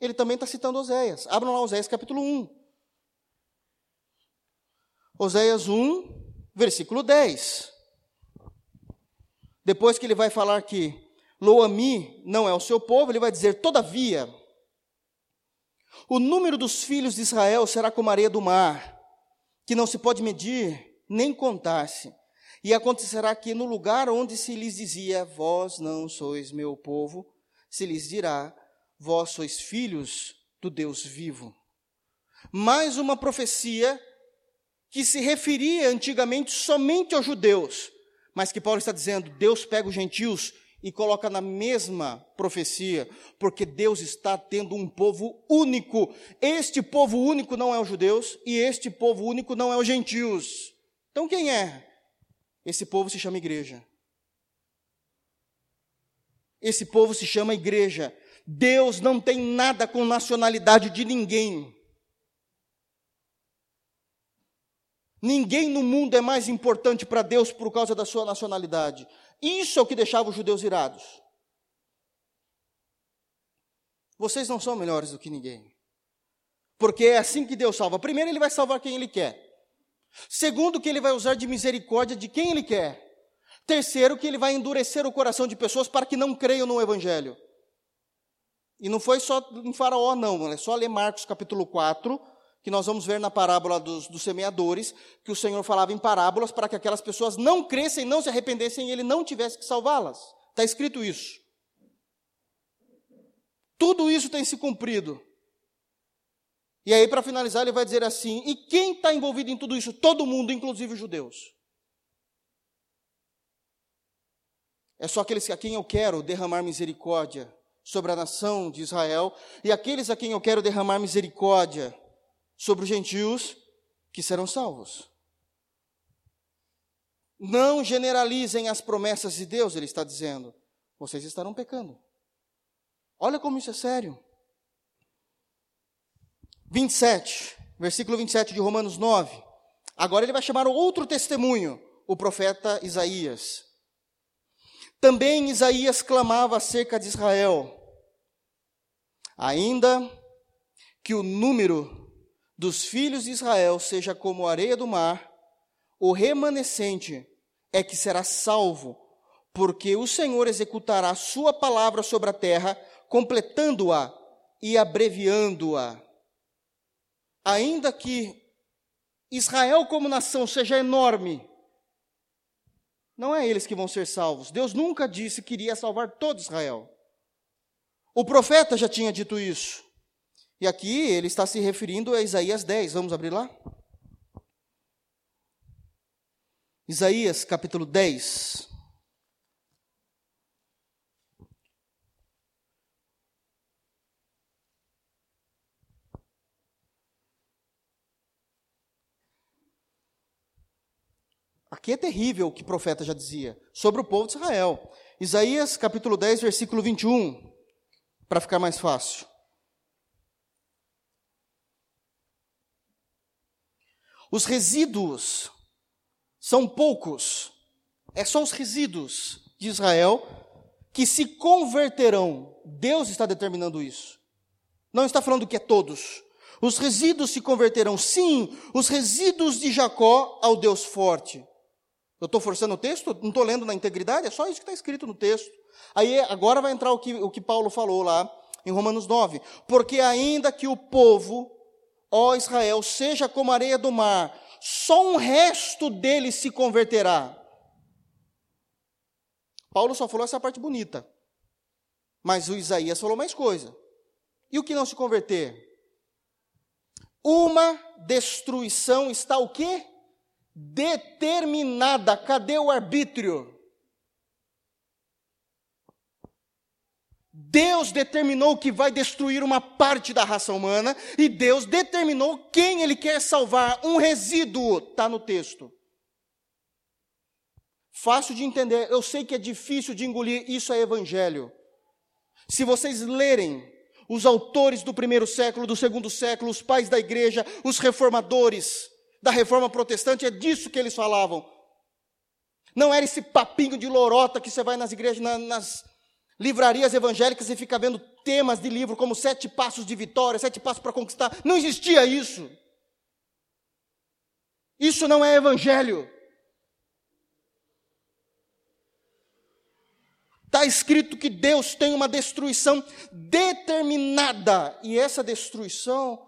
Ele também está citando Oséias. Abram lá Oséias capítulo 1. Oséias 1, versículo 10. Depois que ele vai falar que Loami não é o seu povo, ele vai dizer: Todavia, o número dos filhos de Israel será como a areia do mar que não se pode medir nem contar-se. E acontecerá que no lugar onde se lhes dizia, vós não sois meu povo, se lhes dirá, vós sois filhos do Deus vivo. Mais uma profecia que se referia antigamente somente aos judeus, mas que Paulo está dizendo, Deus pega os gentios e coloca na mesma profecia, porque Deus está tendo um povo único. Este povo único não é os judeus e este povo único não é os gentios. Então quem é? Esse povo se chama igreja. Esse povo se chama igreja. Deus não tem nada com nacionalidade de ninguém. Ninguém no mundo é mais importante para Deus por causa da sua nacionalidade. Isso é o que deixava os judeus irados. Vocês não são melhores do que ninguém. Porque é assim que Deus salva. Primeiro, Ele vai salvar quem Ele quer. Segundo, que Ele vai usar de misericórdia de quem Ele quer. Terceiro, que Ele vai endurecer o coração de pessoas para que não creiam no Evangelho. E não foi só em Faraó, não. É só ler Marcos capítulo 4, que nós vamos ver na parábola dos, dos, semeadores, que o Senhor falava em parábolas para que aquelas pessoas não crescem, não se arrependessem e ele não tivesse que salvá-las. Está escrito isso. Tudo isso tem se cumprido. E aí, para finalizar, ele vai dizer assim: e quem está envolvido em tudo isso? Todo mundo, inclusive os judeus. É só aqueles a quem eu quero derramar misericórdia sobre a nação de Israel, e aqueles a quem eu quero derramar misericórdia sobre os gentios que serão salvos. Não generalizem as promessas de Deus, ele está dizendo. Vocês estarão pecando. Olha como isso é sério. 27, versículo 27 de Romanos 9. Agora ele vai chamar outro testemunho, o profeta Isaías. Também Isaías clamava acerca de Israel. Ainda que o número dos filhos de Israel seja como a areia do mar, o remanescente é que será salvo, porque o Senhor executará sua palavra sobre a terra, completando-a e abreviando-a. Ainda que Israel como nação seja enorme, não é eles que vão ser salvos. Deus nunca disse que iria salvar todo Israel. O profeta já tinha dito isso. E aqui ele está se referindo a Isaías 10. Vamos abrir lá? Isaías capítulo 10. Aqui é terrível o que o profeta já dizia sobre o povo de Israel. Isaías capítulo 10, versículo 21, para ficar mais fácil. Os resíduos são poucos, é só os resíduos de Israel que se converterão. Deus está determinando isso. Não está falando que é todos. Os resíduos se converterão, sim, os resíduos de Jacó ao Deus forte. Eu estou forçando o texto? Não estou lendo na integridade? É só isso que está escrito no texto. Aí agora vai entrar o que, o que Paulo falou lá em Romanos 9. Porque ainda que o povo ó Israel, seja como a areia do mar, só um resto dele se converterá. Paulo só falou essa parte bonita. Mas o Isaías falou mais coisa. E o que não se converter? Uma destruição está o quê? Determinada. Cadê o arbítrio? Deus determinou que vai destruir uma parte da raça humana e Deus determinou quem ele quer salvar. Um resíduo está no texto. Fácil de entender, eu sei que é difícil de engolir, isso é evangelho. Se vocês lerem os autores do primeiro século, do segundo século, os pais da igreja, os reformadores da reforma protestante, é disso que eles falavam. Não era esse papinho de lorota que você vai nas igrejas, nas, livrarias evangélicas e fica vendo temas de livro como Sete Passos de Vitória, Sete Passos para Conquistar. Não existia isso. Isso não é evangelho. Está escrito que Deus tem uma destruição determinada, e essa destruição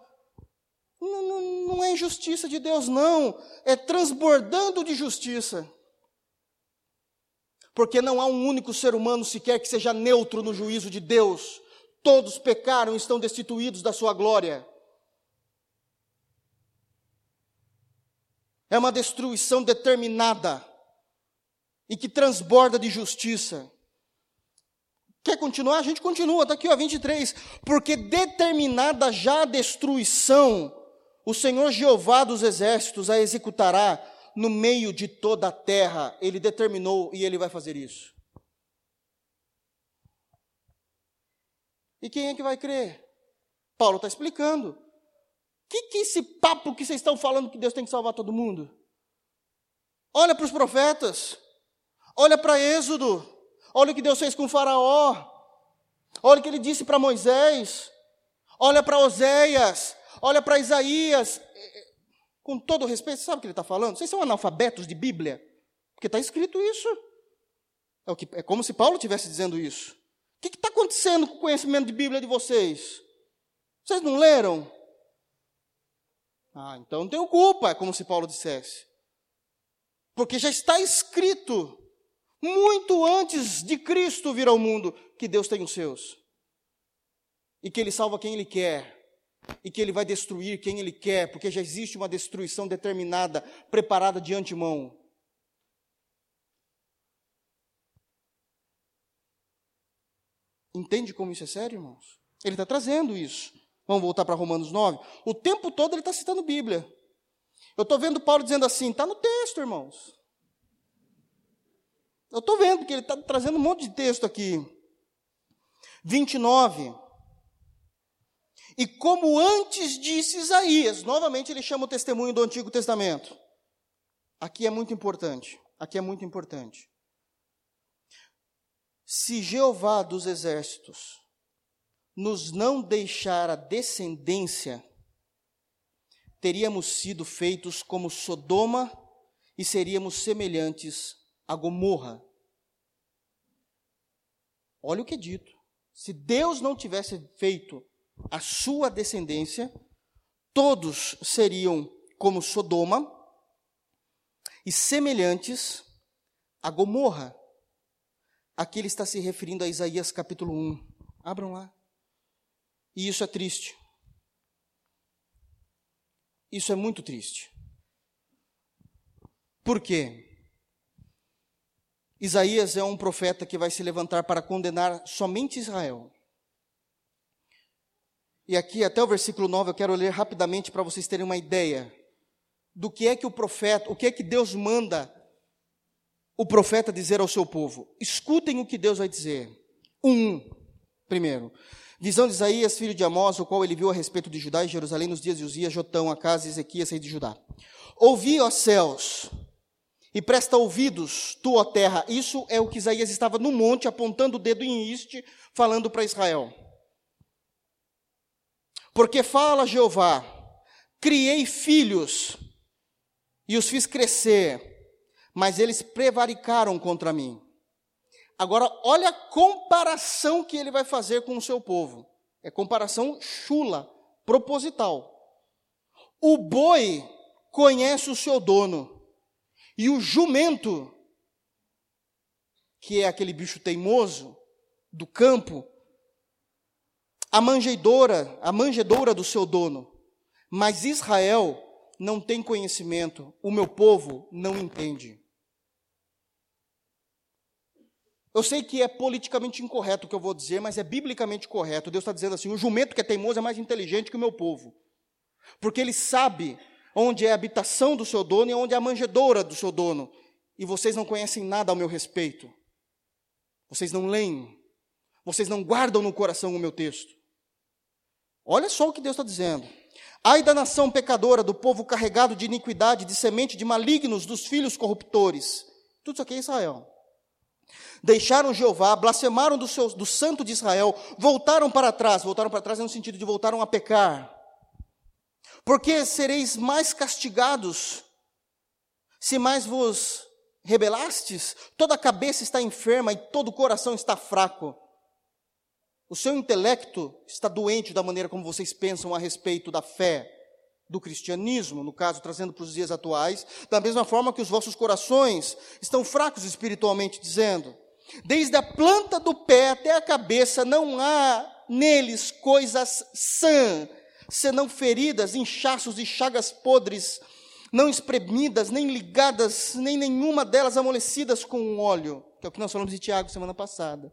não, não, não é injustiça de Deus, não, é transbordando de justiça porque não há um único ser humano sequer que seja neutro no juízo de Deus. Todos pecaram e estão destituídos da sua glória. É uma destruição determinada. e que transborda de justiça. Quer continuar? A gente continua, está aqui, ó, 23. Porque determinada já a destruição, o Senhor Jeová dos exércitos a executará no meio de toda a terra. Ele determinou e ele vai fazer isso. E quem é que vai crer? Paulo está explicando. O que, que esse papo que vocês estão falando que Deus tem que salvar todo mundo? Olha para os profetas, olha para Êxodo, olha o que Deus fez com Faraó, olha o que ele disse para Moisés, olha para Oséias, olha para Isaías. Com todo respeito, sabe o que ele está falando? Vocês são analfabetos de Bíblia? Porque está escrito isso. É, o que, é como se Paulo estivesse dizendo isso. O que está acontecendo com o conhecimento de Bíblia de vocês? Vocês não leram? Ah, então não tenho culpa, é como se Paulo dissesse. Porque já está escrito, muito antes de Cristo vir ao mundo, que Deus tem os seus. E que Ele salva quem Ele quer. E que Ele vai destruir quem Ele quer, porque já existe uma destruição determinada, preparada de antemão. Entende como isso é sério, irmãos? Ele está trazendo isso. Vamos voltar para Romanos 9. O tempo todo ele está citando Bíblia. Eu estou vendo Paulo dizendo assim, está no texto, irmãos. Eu estou vendo, porque ele está trazendo um monte de texto aqui. 29. E como antes disse Isaías, novamente ele chama o testemunho do Antigo Testamento. Aqui é muito importante. Aqui é muito importante. Se Jeová dos exércitos nos não deixar a descendência, teríamos sido feitos como Sodoma e seríamos semelhantes a Gomorra. Olha o que é dito. Se Deus não tivesse feito a sua descendência, todos seriam como Sodoma e semelhantes a Gomorra. Aqui ele está se referindo a Isaías capítulo 1. Abram lá. E isso é triste. Isso é muito triste. Por quê? Isaías é um profeta que vai se levantar para condenar somente Israel. E aqui, até o versículo 9, eu quero ler rapidamente para vocês terem uma ideia do que é que o profeta, o que é que Deus manda o profeta dizer ao seu povo. Escutem o que Deus vai dizer. Um, primeiro, visão de Isaías, filho de Amós, o qual ele viu a respeito de Judá e Jerusalém nos dias de Uzias, Jotão, Acas e Ezequias, rei de Judá. Ouvi, ó céus, e presta ouvidos, tu, ó terra. Isso é o que Isaías estava no monte, apontando o dedo em Iste, falando para Israel. Porque fala Jeová, criei filhos e os fiz crescer, mas eles prevaricaram contra mim. Agora, olha a comparação que ele vai fazer com o seu povo. É comparação chula, proposital. O boi conhece o seu dono, e o jumento, que é aquele bicho teimoso do campo, a manjedoura, a manjedoura do seu dono. Mas Israel não tem conhecimento, o meu povo não entende. Eu sei que é politicamente incorreto o que eu vou dizer, mas é biblicamente correto. Deus está dizendo assim: o jumento que é teimoso é mais inteligente que o meu povo, porque ele sabe onde é a habitação do seu dono e onde é a manjedoura do seu dono, e vocês não conhecem nada ao meu respeito. Vocês não leem, vocês não guardam no coração o meu texto. Olha só o que Deus está dizendo. Ai da nação pecadora, do povo carregado de iniquidade, de semente de malignos, dos filhos corruptores. Tudo isso aqui é Israel. Deixaram Jeová, blasfemaram do, seu, do santo de Israel, voltaram para trás. Voltaram para trás no sentido de voltaram a pecar. Porque sereis mais castigados se mais vos rebelastes? Toda a cabeça está enferma e todo o coração está fraco. O seu intelecto está doente da maneira como vocês pensam a respeito da fé do cristianismo, no caso, trazendo para os dias atuais, da mesma forma que os vossos corações estão fracos espiritualmente dizendo. Desde a planta do pé até a cabeça não há neles coisas sã, senão feridas, inchaços e chagas podres, não espremidas, nem ligadas, nem nenhuma delas amolecidas com óleo, que é o que nós falamos de Tiago semana passada.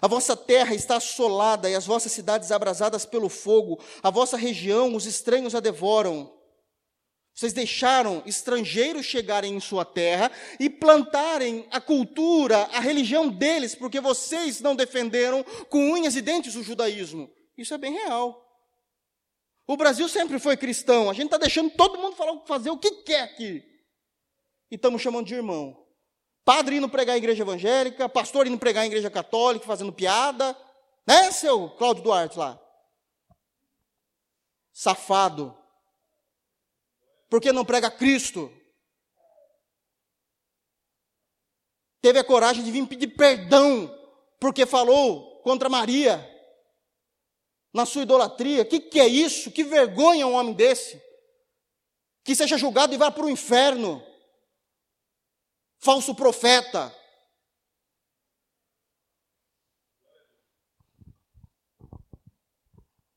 A vossa terra está assolada e as vossas cidades abrasadas pelo fogo, a vossa região, os estranhos a devoram. Vocês deixaram estrangeiros chegarem em sua terra e plantarem a cultura, a religião deles, porque vocês não defenderam com unhas e dentes o judaísmo. Isso é bem real. O Brasil sempre foi cristão, a gente está deixando todo mundo falar, fazer o que quer aqui. E estamos chamando de irmão. Padre indo pregar em igreja evangélica, pastor indo pregar em igreja católica, fazendo piada. Né, seu Cláudio Duarte lá? Safado. Por que não prega Cristo? Teve a coragem de vir pedir perdão porque falou contra Maria na sua idolatria. O que, que é isso? Que vergonha um homem desse. Que seja julgado e vá para o inferno. Falso profeta.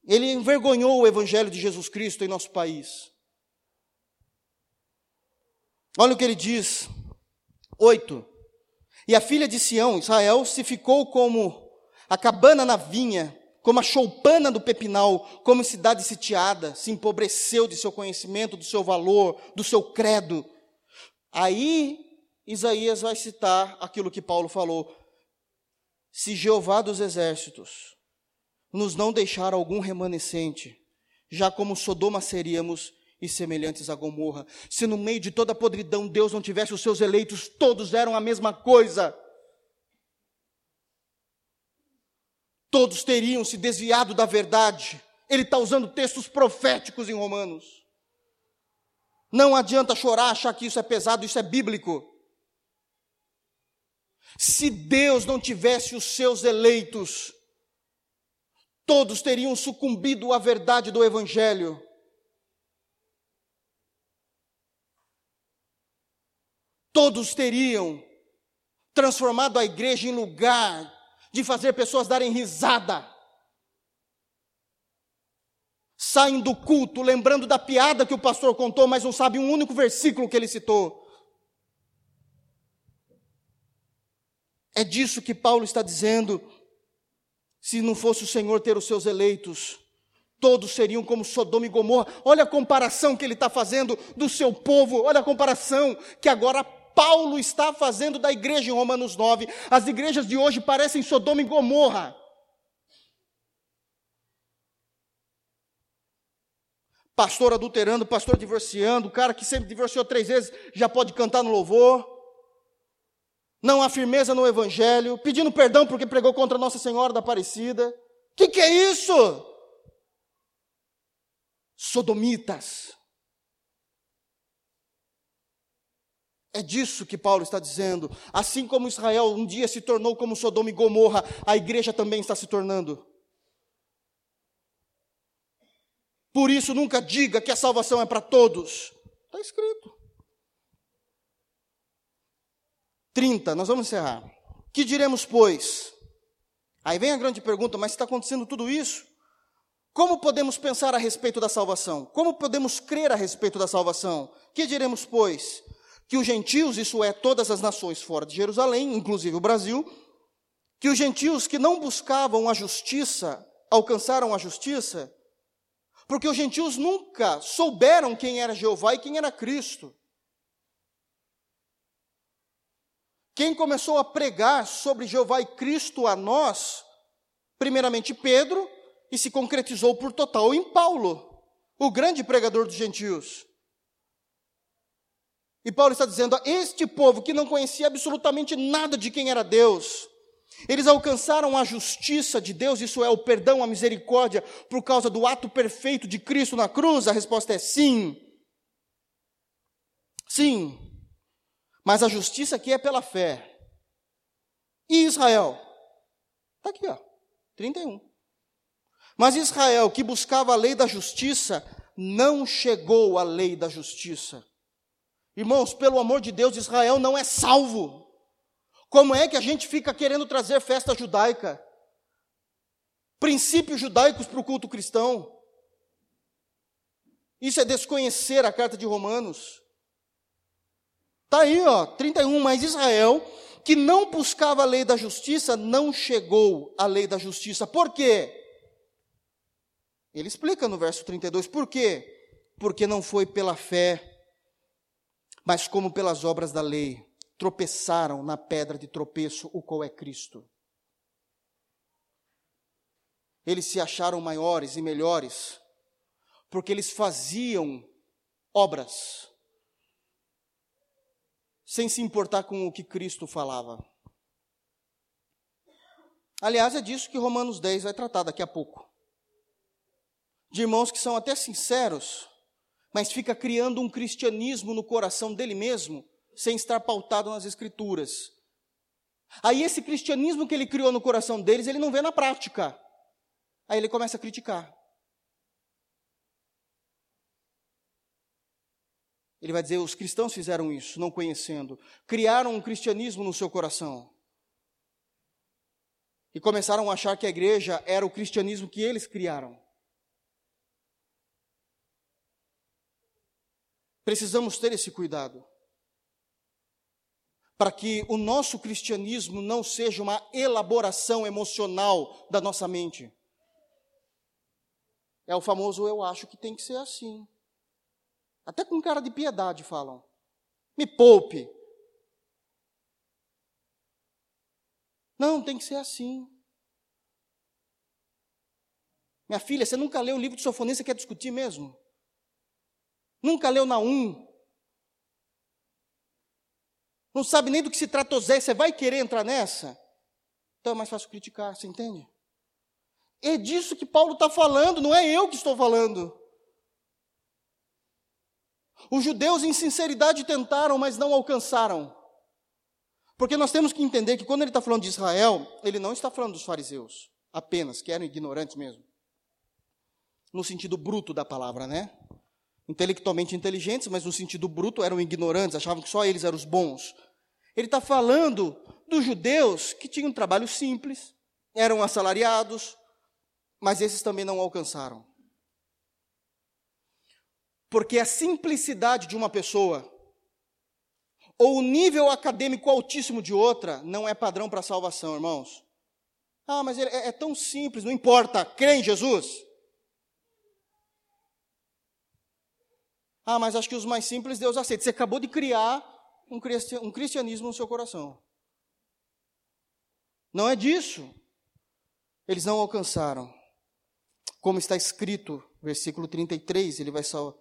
Ele envergonhou o evangelho de Jesus Cristo em nosso país. Olha o que ele diz. Oito. E a filha de Sião, Israel, se ficou como a cabana na vinha como a choupana do pepinal, como cidade sitiada, se empobreceu de seu conhecimento, do seu valor, do seu credo. Aí Isaías vai citar aquilo que Paulo falou: se Jeová dos exércitos nos não deixar algum remanescente, já como Sodoma seríamos e semelhantes a Gomorra. Se no meio de toda a podridão Deus não tivesse os seus eleitos, todos eram a mesma coisa. todos teriam se desviado da verdade. Ele está usando textos proféticos em Romanos. Não adianta chorar, achar que isso é pesado, isso é bíblico. Se Deus não tivesse os seus eleitos, todos teriam sucumbido à verdade do Evangelho. Todos teriam transformado a igreja em lugar de fazer pessoas darem risada. Saem do culto lembrando da piada que o pastor contou, mas não sabe um único versículo que ele citou. É disso que Paulo está dizendo. Se não fosse o Senhor ter os seus eleitos, todos seriam como Sodoma e Gomorra. Olha a comparação que ele está fazendo do seu povo, olha a comparação que agora Paulo está fazendo da igreja em Romanos 9. As igrejas de hoje parecem Sodoma e Gomorra. Pastor adulterando, pastor divorciando, o cara que sempre divorciou três vezes já pode cantar no louvor. Não há firmeza no evangelho, pedindo perdão porque pregou contra Nossa Senhora da Aparecida. O que, que é isso? Sodomitas. É disso que Paulo está dizendo. Assim como Israel um dia se tornou como Sodoma e Gomorra, a igreja também está se tornando. Por isso, nunca diga que a salvação é para todos. Está escrito. 30, nós vamos encerrar. Que diremos, pois? Aí vem a grande pergunta: mas está acontecendo tudo isso? Como podemos pensar a respeito da salvação? Como podemos crer a respeito da salvação? Que diremos, pois? que os gentios, isso é, todas as nações fora de Jerusalém, inclusive o Brasil, que os gentios que não buscavam a justiça alcançaram a justiça, porque os gentios nunca souberam quem era Jeová e quem era Cristo. Quem começou a pregar sobre Jeová e Cristo a nós, primeiramente Pedro, e se concretizou por total em Paulo, o grande pregador dos gentios. E Paulo está dizendo: a este povo que não conhecia absolutamente nada de quem era Deus, eles alcançaram a justiça de Deus, isso é, o perdão, a misericórdia, por causa do ato perfeito de Cristo na cruz? A resposta é sim. Sim. Mas a justiça aqui é pela fé. E Israel? Está aqui, ó, 31. Mas Israel, que buscava a lei da justiça, não chegou à lei da justiça. Irmãos, pelo amor de Deus, Israel não é salvo. Como é que a gente fica querendo trazer festa judaica? Princípios judaicos para o culto cristão? Isso é desconhecer a carta de Romanos. Está aí, ó, 31. Mas Israel, que não buscava a lei da justiça, não chegou à lei da justiça. Por quê? Ele explica no verso 32. Por quê? Porque não foi pela fé, mas como pelas obras da lei. Tropeçaram na pedra de tropeço, o qual é Cristo. Eles se acharam maiores e melhores, porque eles faziam obras sem se importar com o que Cristo falava. Aliás, é disso que Romanos 10 vai tratar daqui a pouco. De irmãos que são até sinceros, mas fica criando um cristianismo no coração dele mesmo, sem estar pautado nas escrituras. Aí esse cristianismo que ele criou no coração deles, ele não vê na prática. Aí ele começa a criticar. Ele vai dizer: os cristãos fizeram isso, não conhecendo. Criaram um cristianismo no seu coração. E começaram a achar que a igreja era o cristianismo que eles criaram. Precisamos ter esse cuidado. Para que o nosso cristianismo não seja uma elaboração emocional da nossa mente. É o famoso eu acho que tem que ser assim. Até com cara de piedade falam. Me poupe. Não, tem que ser assim. Minha filha, você nunca leu o livro de Sofonia, você quer discutir mesmo? Nunca leu na 1? Não sabe nem do que se trata Osé, você vai querer entrar nessa? Então é mais fácil criticar, você entende? É disso que Paulo está falando, não é eu que estou falando. Os judeus, em sinceridade, tentaram, mas não alcançaram. Porque nós temos que entender que quando ele está falando de Israel, ele não está falando dos fariseus, apenas, que eram ignorantes mesmo. No sentido bruto da palavra, né? Intelectualmente inteligentes, mas no sentido bruto eram ignorantes, achavam que só eles eram os bons. Ele está falando dos judeus que tinham um trabalho simples, eram assalariados, mas esses também não alcançaram. Porque a simplicidade de uma pessoa ou o nível acadêmico altíssimo de outra não é padrão para a salvação, irmãos. Ah, mas é, é tão simples, não importa, crê em Jesus. Ah, mas acho que os mais simples Deus aceita. Você acabou de criar um cristianismo no seu coração. Não é disso. Eles não alcançaram. Como está escrito, versículo 33, ele vai só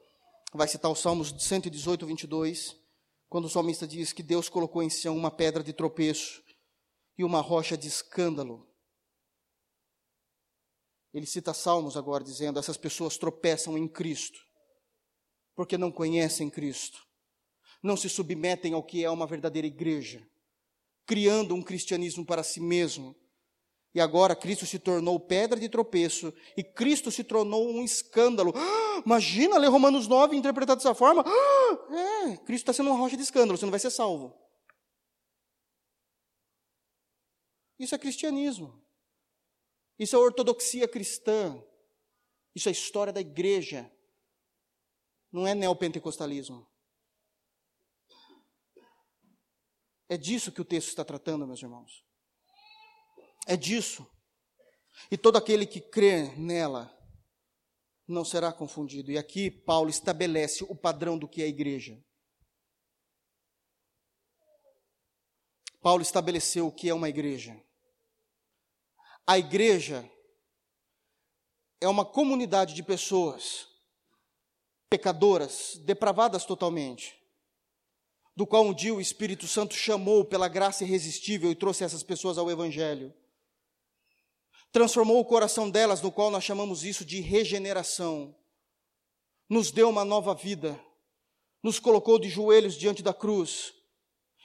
vai citar os Salmos 118, 22, quando o salmista diz que Deus colocou em Sião uma pedra de tropeço e uma rocha de escândalo. Ele cita Salmos agora dizendo: essas pessoas tropeçam em Cristo, porque não conhecem Cristo, não se submetem ao que é uma verdadeira igreja, criando um cristianismo para si mesmo e agora Cristo se tornou pedra de tropeço e Cristo se tornou um escândalo. Ah, imagina ler Romanos 9 interpretado dessa forma. Ah, é, Cristo está sendo uma rocha de escândalo, você não vai ser salvo. Isso é cristianismo. Isso é ortodoxia cristã. Isso é história da igreja. Não é neopentecostalismo. É disso que o texto está tratando, meus irmãos. É disso. E todo aquele que crê nela não será confundido. E aqui Paulo estabelece o padrão do que é a igreja. Paulo estabeleceu o que é uma igreja. A igreja é uma comunidade de pessoas pecadoras, depravadas totalmente, do qual um dia o Espírito Santo chamou pela graça irresistível e trouxe essas pessoas ao Evangelho transformou o coração delas, no qual nós chamamos isso de regeneração, nos deu uma nova vida, nos colocou de joelhos diante da cruz.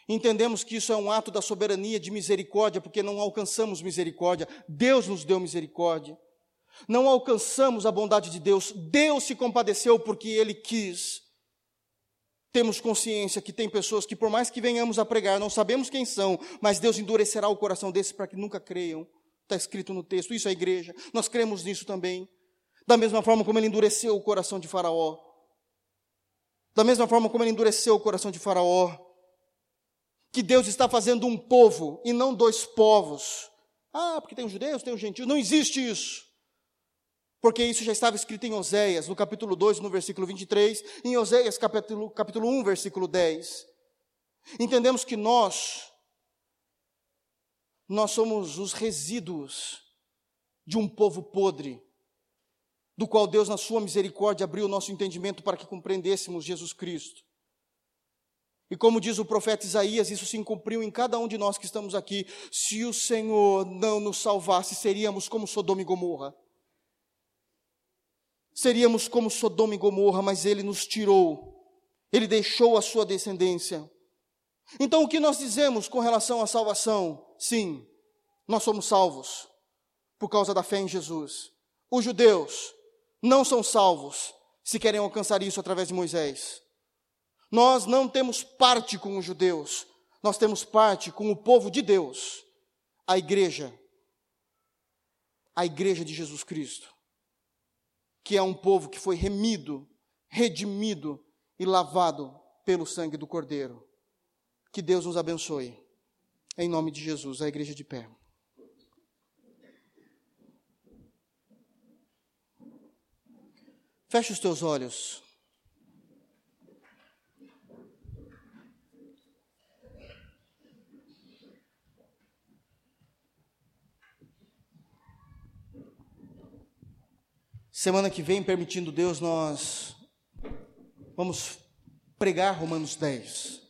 Entendemos que isso é um ato da soberania de misericórdia, porque não alcançamos misericórdia, Deus nos deu misericórdia. Não alcançamos a bondade de Deus, Deus se compadeceu porque Ele quis. Temos consciência que tem pessoas que, por mais que venhamos a pregar, não sabemos quem são, mas Deus endurecerá o coração desses para que nunca creiam. Está escrito no texto, isso é igreja. Nós cremos nisso também. Da mesma forma como ele endureceu o coração de Faraó. Da mesma forma como ele endureceu o coração de Faraó, que Deus está fazendo um povo e não dois povos. Ah, porque tem os judeus, tem os gentios. Não existe isso. Porque isso já estava escrito em Oséias, no capítulo 2, no versículo 23, em Oséias, capítulo, capítulo 1, versículo 10. Entendemos que nós, nós somos os resíduos de um povo podre, do qual Deus, na sua misericórdia, abriu o nosso entendimento para que compreendêssemos Jesus Cristo. E como diz o profeta Isaías, isso se cumpriu em cada um de nós que estamos aqui. Se o Senhor não nos salvasse, seríamos como Sodoma e Gomorra. Seríamos como Sodoma e Gomorra, mas Ele nos tirou. Ele deixou a sua descendência. Então, o que nós dizemos com relação à salvação? Sim, nós somos salvos por causa da fé em Jesus. Os judeus não são salvos se querem alcançar isso através de Moisés. Nós não temos parte com os judeus, nós temos parte com o povo de Deus, a igreja, a igreja de Jesus Cristo, que é um povo que foi remido, redimido e lavado pelo sangue do Cordeiro. Que Deus nos abençoe. Em nome de Jesus, a igreja de pé. Feche os teus olhos. Semana que vem, permitindo Deus, nós vamos pregar Romanos 10.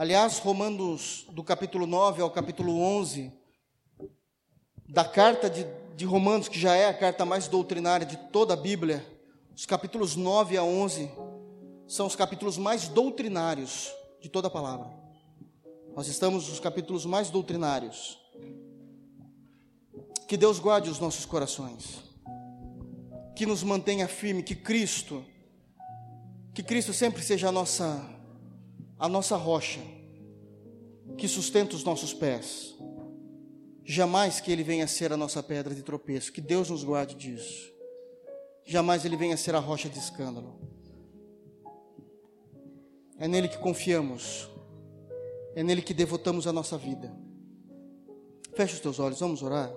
Aliás, Romanos, do capítulo 9 ao capítulo 11, da carta de, de Romanos, que já é a carta mais doutrinária de toda a Bíblia, os capítulos 9 a 11 são os capítulos mais doutrinários de toda a palavra. Nós estamos nos capítulos mais doutrinários. Que Deus guarde os nossos corações. Que nos mantenha firme, que Cristo, que Cristo sempre seja a nossa a nossa rocha, que sustenta os nossos pés. Jamais que Ele venha ser a nossa pedra de tropeço, que Deus nos guarde disso. Jamais Ele venha ser a rocha de escândalo. É nele que confiamos, é nele que devotamos a nossa vida. Feche os teus olhos, vamos orar.